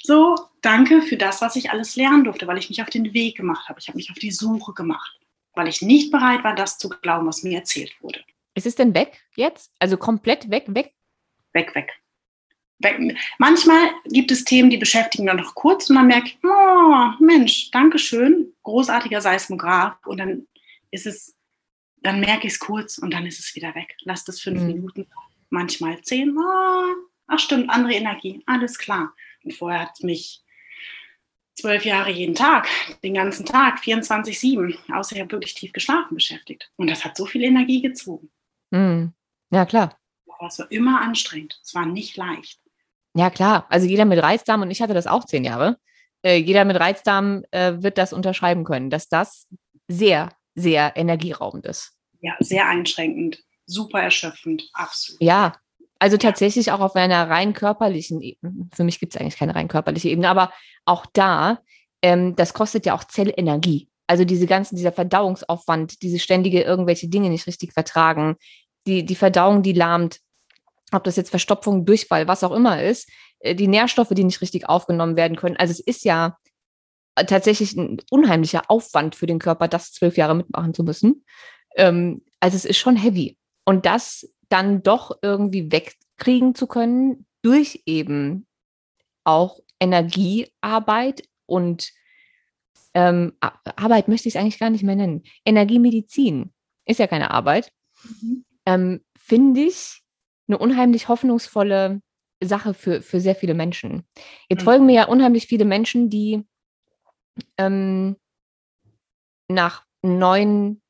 so, danke für das, was ich alles lernen durfte, weil ich mich auf den Weg gemacht habe. Ich habe mich auf die Suche gemacht, weil ich nicht bereit war, das zu glauben, was mir erzählt wurde. Ist es denn weg jetzt? Also komplett weg, weg? Weg, weg. weg. Manchmal gibt es Themen, die beschäftigen dann noch kurz und man merkt, oh, Mensch, danke schön, großartiger Seismograph. Und dann ist es, dann merke ich es kurz und dann ist es wieder weg. Lass das fünf mhm. Minuten, manchmal zehn. Oh, ach stimmt, andere Energie, alles klar. Und vorher hat es mich zwölf Jahre jeden Tag, den ganzen Tag, 24-7, außer ich habe wirklich tief geschlafen beschäftigt. Und das hat so viel Energie gezogen. Mm. Ja, klar. Das war immer anstrengend. Es war nicht leicht. Ja, klar. Also jeder mit Reizdarm, und ich hatte das auch zehn Jahre, äh, jeder mit Reizdarm äh, wird das unterschreiben können, dass das sehr, sehr energieraubend ist. Ja, sehr einschränkend, super erschöpfend, absolut. Ja, also tatsächlich auch auf einer rein körperlichen Ebene. Für mich gibt es eigentlich keine rein körperliche Ebene, aber auch da, ähm, das kostet ja auch Zellenergie. Also diese ganzen, dieser Verdauungsaufwand, diese ständige irgendwelche Dinge nicht richtig vertragen, die, die Verdauung, die lahmt, ob das jetzt Verstopfung, Durchfall, was auch immer ist, äh, die Nährstoffe, die nicht richtig aufgenommen werden können. Also es ist ja tatsächlich ein unheimlicher Aufwand für den Körper, das zwölf Jahre mitmachen zu müssen. Ähm, also es ist schon heavy. Und das dann doch irgendwie wegkriegen zu können durch eben auch Energiearbeit und ähm, Arbeit möchte ich es eigentlich gar nicht mehr nennen. Energiemedizin ist ja keine Arbeit. Mhm. Ähm, Finde ich eine unheimlich hoffnungsvolle Sache für, für sehr viele Menschen. Jetzt mhm. folgen mir ja unheimlich viele Menschen, die ähm, nach neuen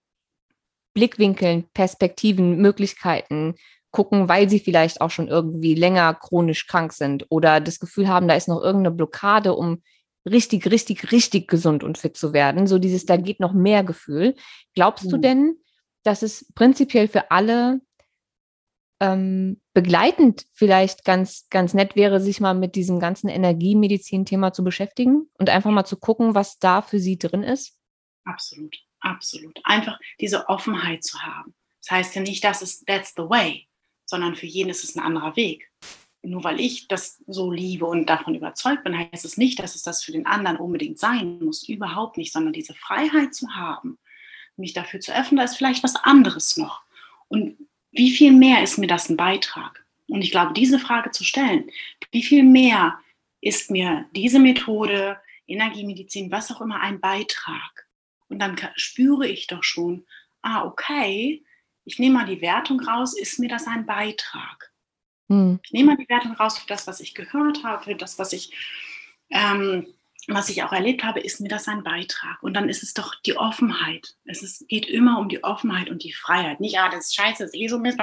Blickwinkeln, Perspektiven, Möglichkeiten gucken, weil sie vielleicht auch schon irgendwie länger chronisch krank sind oder das Gefühl haben, da ist noch irgendeine Blockade, um richtig, richtig, richtig gesund und fit zu werden. So dieses, da geht noch mehr Gefühl. Glaubst mhm. du denn, dass es prinzipiell für alle ähm, begleitend vielleicht ganz, ganz nett wäre, sich mal mit diesem ganzen Energiemedizin-Thema zu beschäftigen und einfach mal zu gucken, was da für sie drin ist? Absolut, absolut. Einfach diese Offenheit zu haben. Das heißt ja nicht, dass es that's the way, sondern für jeden ist es ein anderer Weg. Nur weil ich das so liebe und davon überzeugt bin, heißt es nicht, dass es das für den anderen unbedingt sein muss. Überhaupt nicht, sondern diese Freiheit zu haben, mich dafür zu öffnen, da ist vielleicht was anderes noch. Und wie viel mehr ist mir das ein Beitrag? Und ich glaube, diese Frage zu stellen, wie viel mehr ist mir diese Methode, Energiemedizin, was auch immer, ein Beitrag? Und dann spüre ich doch schon, ah, okay, ich nehme mal die Wertung raus, ist mir das ein Beitrag? Hm. Ich nehme mal die Wertung raus für das, was ich gehört habe, für das, was ich ähm, was ich auch erlebt habe, ist mir das ein Beitrag. Und dann ist es doch die Offenheit. Es ist, geht immer um die Offenheit und die Freiheit. Nicht, ah, das ist scheiße, das ist eh so Mist,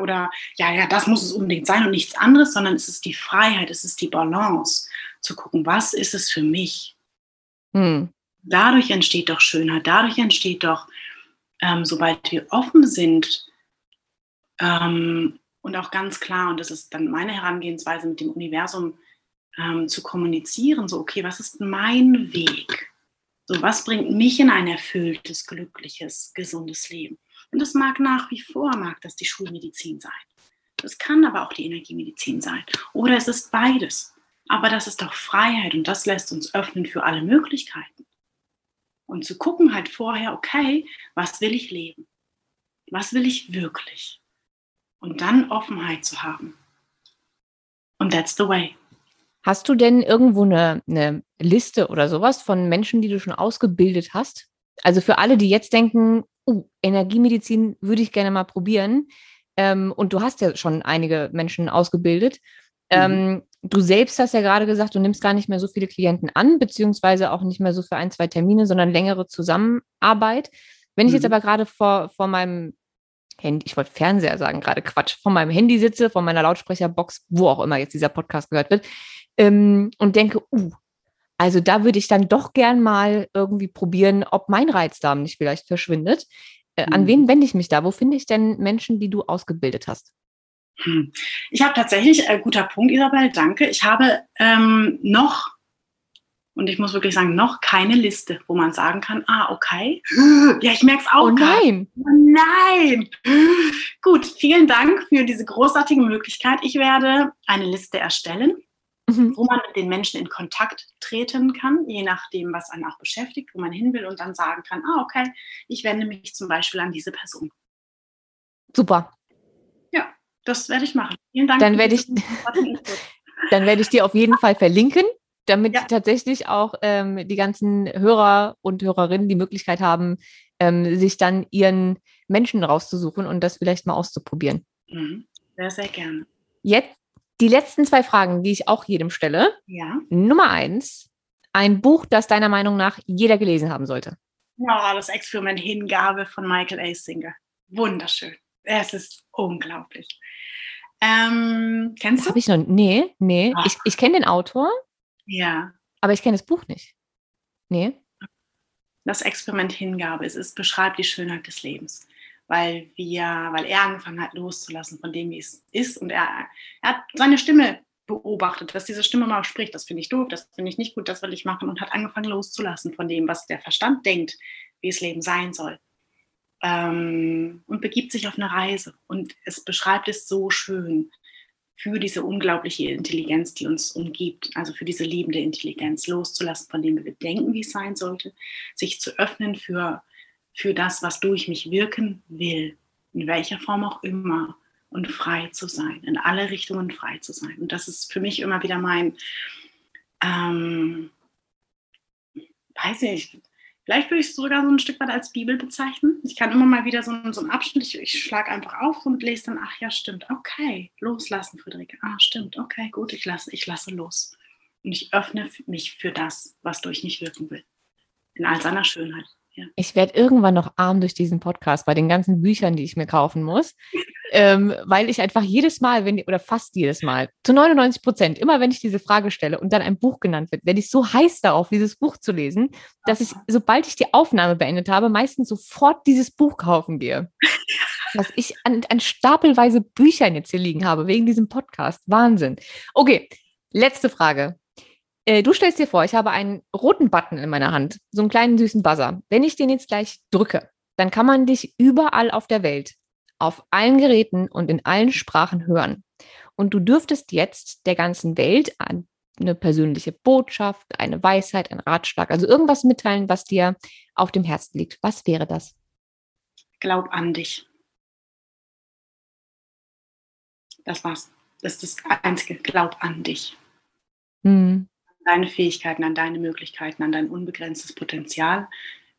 oder ja, ja, das muss es unbedingt sein und nichts anderes, sondern es ist die Freiheit, es ist die Balance, zu gucken, was ist es für mich. Hm. Dadurch entsteht doch Schönheit, dadurch entsteht doch, ähm, sobald wir offen sind ähm, und auch ganz klar, und das ist dann meine Herangehensweise mit dem Universum, ähm, zu kommunizieren, so, okay, was ist mein Weg? So, was bringt mich in ein erfülltes, glückliches, gesundes Leben? Und das mag nach wie vor, mag das die Schulmedizin sein. Das kann aber auch die Energiemedizin sein. Oder es ist beides. Aber das ist doch Freiheit und das lässt uns öffnen für alle Möglichkeiten. Und zu gucken halt vorher, okay, was will ich leben? Was will ich wirklich? Und dann Offenheit zu haben. Und that's the way. Hast du denn irgendwo eine, eine Liste oder sowas von Menschen, die du schon ausgebildet hast? Also für alle, die jetzt denken, uh, Energiemedizin würde ich gerne mal probieren. Ähm, und du hast ja schon einige Menschen ausgebildet. Mhm. Ähm, du selbst hast ja gerade gesagt, du nimmst gar nicht mehr so viele Klienten an, beziehungsweise auch nicht mehr so für ein, zwei Termine, sondern längere Zusammenarbeit. Wenn ich mhm. jetzt aber gerade vor, vor meinem Handy, ich wollte Fernseher sagen, gerade Quatsch, vor meinem Handy sitze, vor meiner Lautsprecherbox, wo auch immer jetzt dieser Podcast gehört wird, ähm, und denke, uh, also da würde ich dann doch gern mal irgendwie probieren, ob mein Reizdarm nicht vielleicht verschwindet. Äh, mhm. An wen wende ich mich da? Wo finde ich denn Menschen, die du ausgebildet hast? Hm. Ich habe tatsächlich, äh, guter Punkt, Isabel, danke. Ich habe ähm, noch, und ich muss wirklich sagen, noch keine Liste, wo man sagen kann, ah, okay. Ja, ich merke es auch. Oh nein. Oh nein. Gut, vielen Dank für diese großartige Möglichkeit. Ich werde eine Liste erstellen mhm. wo man mit den Menschen in Kontakt treten kann, je nachdem, was einen auch beschäftigt, wo man hin will und dann sagen kann, ah, okay, ich wende mich zum Beispiel an diese Person. Super. Ja, das werde ich machen. Vielen Dank. Dann werde ich, dann werde ich dir auf jeden Fall verlinken, damit ja. tatsächlich auch ähm, die ganzen Hörer und Hörerinnen die Möglichkeit haben, ähm, sich dann ihren Menschen rauszusuchen und das vielleicht mal auszuprobieren. Mhm. Sehr, sehr gerne. Jetzt die letzten zwei Fragen, die ich auch jedem stelle. Ja. Nummer eins, ein Buch, das deiner Meinung nach jeder gelesen haben sollte. Ja, das Experiment Hingabe von Michael A. Singer. Wunderschön. Es ist unglaublich. Ähm, kennst du? Hab ich noch, nee, nee. Ach. Ich, ich kenne den Autor. Ja. Aber ich kenne das Buch nicht. Nee. Das Experiment Hingabe. Es ist, beschreibt die Schönheit des Lebens weil wir, weil er angefangen hat loszulassen von dem, wie es ist. Und er, er hat seine Stimme beobachtet, dass diese Stimme mal spricht, das finde ich doof, das finde ich nicht gut, das will ich machen und hat angefangen loszulassen von dem, was der Verstand denkt, wie es Leben sein soll. Ähm, und begibt sich auf eine Reise. Und es beschreibt es so schön für diese unglaubliche Intelligenz, die uns umgibt, also für diese liebende Intelligenz, loszulassen von dem, wir denken, wie es sein sollte, sich zu öffnen für für das, was durch mich wirken will, in welcher Form auch immer, und frei zu sein, in alle Richtungen frei zu sein. Und das ist für mich immer wieder mein, ähm, weiß ich, vielleicht würde ich es sogar so ein Stück weit als Bibel bezeichnen. Ich kann immer mal wieder so, so einen Abschnitt, ich, ich schlage einfach auf und lese dann, ach ja, stimmt, okay, loslassen, Friederike. Ah, stimmt, okay, gut, ich lasse, ich lasse los. Und ich öffne mich für das, was durch mich wirken will. In all seiner Schönheit. Ich werde irgendwann noch arm durch diesen Podcast bei den ganzen Büchern, die ich mir kaufen muss. ähm, weil ich einfach jedes Mal, wenn oder fast jedes Mal, zu 99 Prozent, immer wenn ich diese Frage stelle und dann ein Buch genannt wird, werde ich so heiß darauf, dieses Buch zu lesen, dass ich, sobald ich die Aufnahme beendet habe, meistens sofort dieses Buch kaufen gehe. Dass ich an, an stapelweise Büchern jetzt hier liegen habe, wegen diesem Podcast. Wahnsinn. Okay, letzte Frage. Äh, du stellst dir vor, ich habe einen roten Button in meiner Hand, so einen kleinen süßen Buzzer. Wenn ich den jetzt gleich drücke, dann kann man dich überall auf der Welt, auf allen Geräten und in allen Sprachen hören. Und du dürftest jetzt der ganzen Welt eine persönliche Botschaft, eine Weisheit, ein Ratschlag, also irgendwas mitteilen, was dir auf dem Herzen liegt. Was wäre das? Glaub an dich. Das war's. Das ist das Einzige. Glaub an dich. Hm. Deine Fähigkeiten, an deine Möglichkeiten, an dein unbegrenztes Potenzial.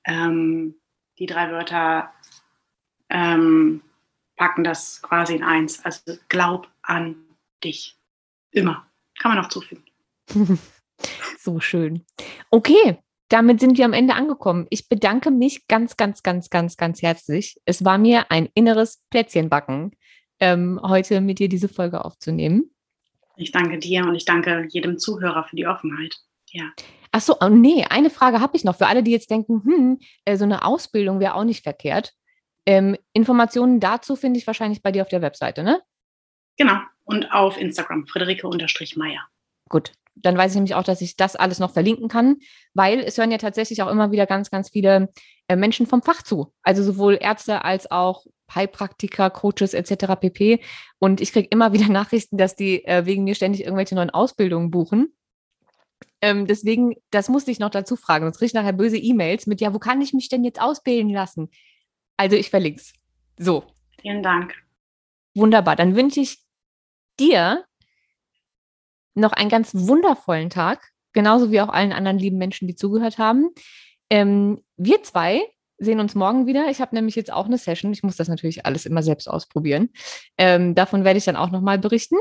Ähm, die drei Wörter ähm, packen das quasi in eins. Also glaub an dich. Immer. Kann man noch zufügen. so schön. Okay, damit sind wir am Ende angekommen. Ich bedanke mich ganz, ganz, ganz, ganz, ganz herzlich. Es war mir ein inneres Plätzchenbacken, ähm, heute mit dir diese Folge aufzunehmen. Ich danke dir und ich danke jedem Zuhörer für die Offenheit. Ja. Ach so, oh nee, eine Frage habe ich noch für alle, die jetzt denken, hm, äh, so eine Ausbildung wäre auch nicht verkehrt. Ähm, Informationen dazu finde ich wahrscheinlich bei dir auf der Webseite, ne? Genau. Und auf Instagram, Friederike-Meier. Gut, dann weiß ich nämlich auch, dass ich das alles noch verlinken kann, weil es hören ja tatsächlich auch immer wieder ganz, ganz viele Menschen vom Fach zu. Also sowohl Ärzte als auch Heilpraktiker, Coaches etc. pp. Und ich kriege immer wieder Nachrichten, dass die äh, wegen mir ständig irgendwelche neuen Ausbildungen buchen. Ähm, deswegen, das musste ich noch dazu fragen. Sonst kriege ich nachher böse E-Mails mit, ja, wo kann ich mich denn jetzt ausbilden lassen? Also ich verlinke es. So. Vielen Dank. Wunderbar. Dann wünsche ich dir noch einen ganz wundervollen Tag, genauso wie auch allen anderen lieben Menschen, die zugehört haben. Ähm, wir zwei sehen uns morgen wieder. Ich habe nämlich jetzt auch eine Session. Ich muss das natürlich alles immer selbst ausprobieren. Ähm, davon werde ich dann auch nochmal berichten.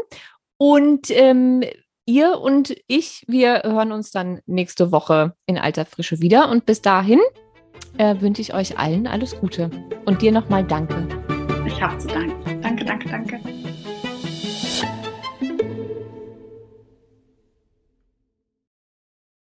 Und ähm, ihr und ich, wir hören uns dann nächste Woche in alter Frische wieder. Und bis dahin äh, wünsche ich euch allen alles Gute. Und dir nochmal Danke. Ich habe zu danken. Danke, danke, danke.